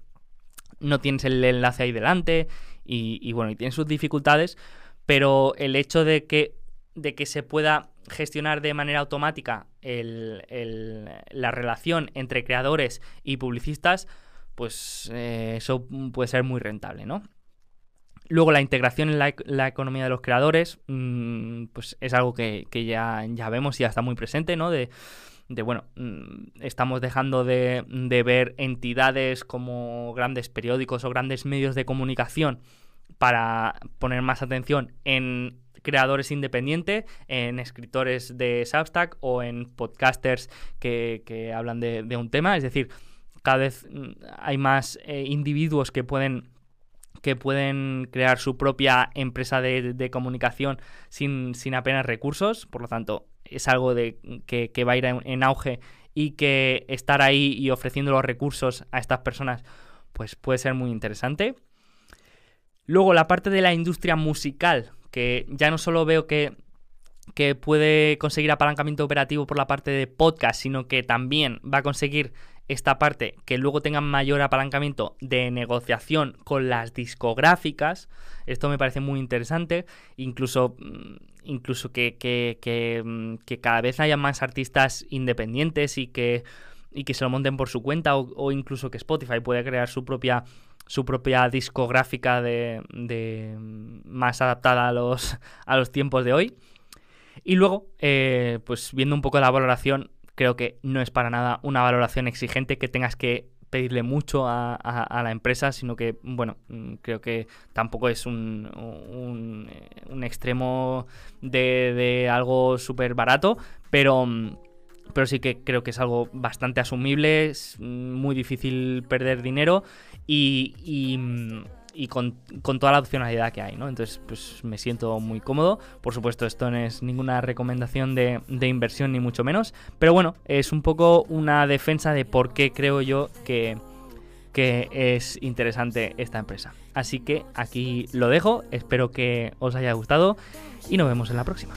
no tienes el enlace ahí delante y, bueno, y tiene sus dificultades, pero el hecho de que, de que se pueda gestionar de manera automática la relación entre creadores y publicistas, pues eh, eso puede ser muy rentable, ¿no? Luego la integración en la, economía de los creadores, mm, pues es algo que, ya, ya, vemos y ya está muy presente, ¿no? De, bueno, mm, estamos dejando de, de, ver entidades como grandes periódicos o grandes medios de comunicación para poner más atención en creadores independientes, en escritores de Substack o en podcasters que, hablan de, un tema. Es decir, cada vez mm, hay más eh, individuos que pueden que pueden crear su propia empresa de, comunicación sin, apenas recursos. Por lo tanto, es algo de, que, va a ir en, auge y que estar ahí y ofreciendo los recursos a estas personas pues puede ser muy interesante. Luego la parte de la industria musical, que ya no solo veo que, que puede conseguir apalancamiento operativo por la parte de podcast, sino que también va a conseguir esta parte que luego tengan mayor apalancamiento de negociación con las discográficas. Esto me parece muy interesante. Incluso, mm, incluso que, que, mm, que, cada vez haya más artistas independientes y que, y que se lo monten por su cuenta o incluso que Spotify pueda crear su propia su propia discográfica de, más adaptada a los, [laughs] a los tiempos de hoy. Y luego, eh, pues viendo un poco la valoración, creo que no es para nada una valoración exigente que tengas que pedirle mucho a, la empresa, sino que, bueno, mm, creo que tampoco es un, un, extremo de, de algo súper barato, pero mm, pero sí que creo que es algo bastante asumible, es muy difícil perder dinero y, y, con, toda la opcionalidad que hay, ¿no? Entonces, pues me siento muy cómodo. Por supuesto, esto no es ninguna recomendación de, inversión, ni mucho menos, pero bueno, es un poco una defensa de por qué creo yo que, que es interesante esta empresa. Así que aquí lo dejo, espero que os haya gustado y nos vemos en la próxima.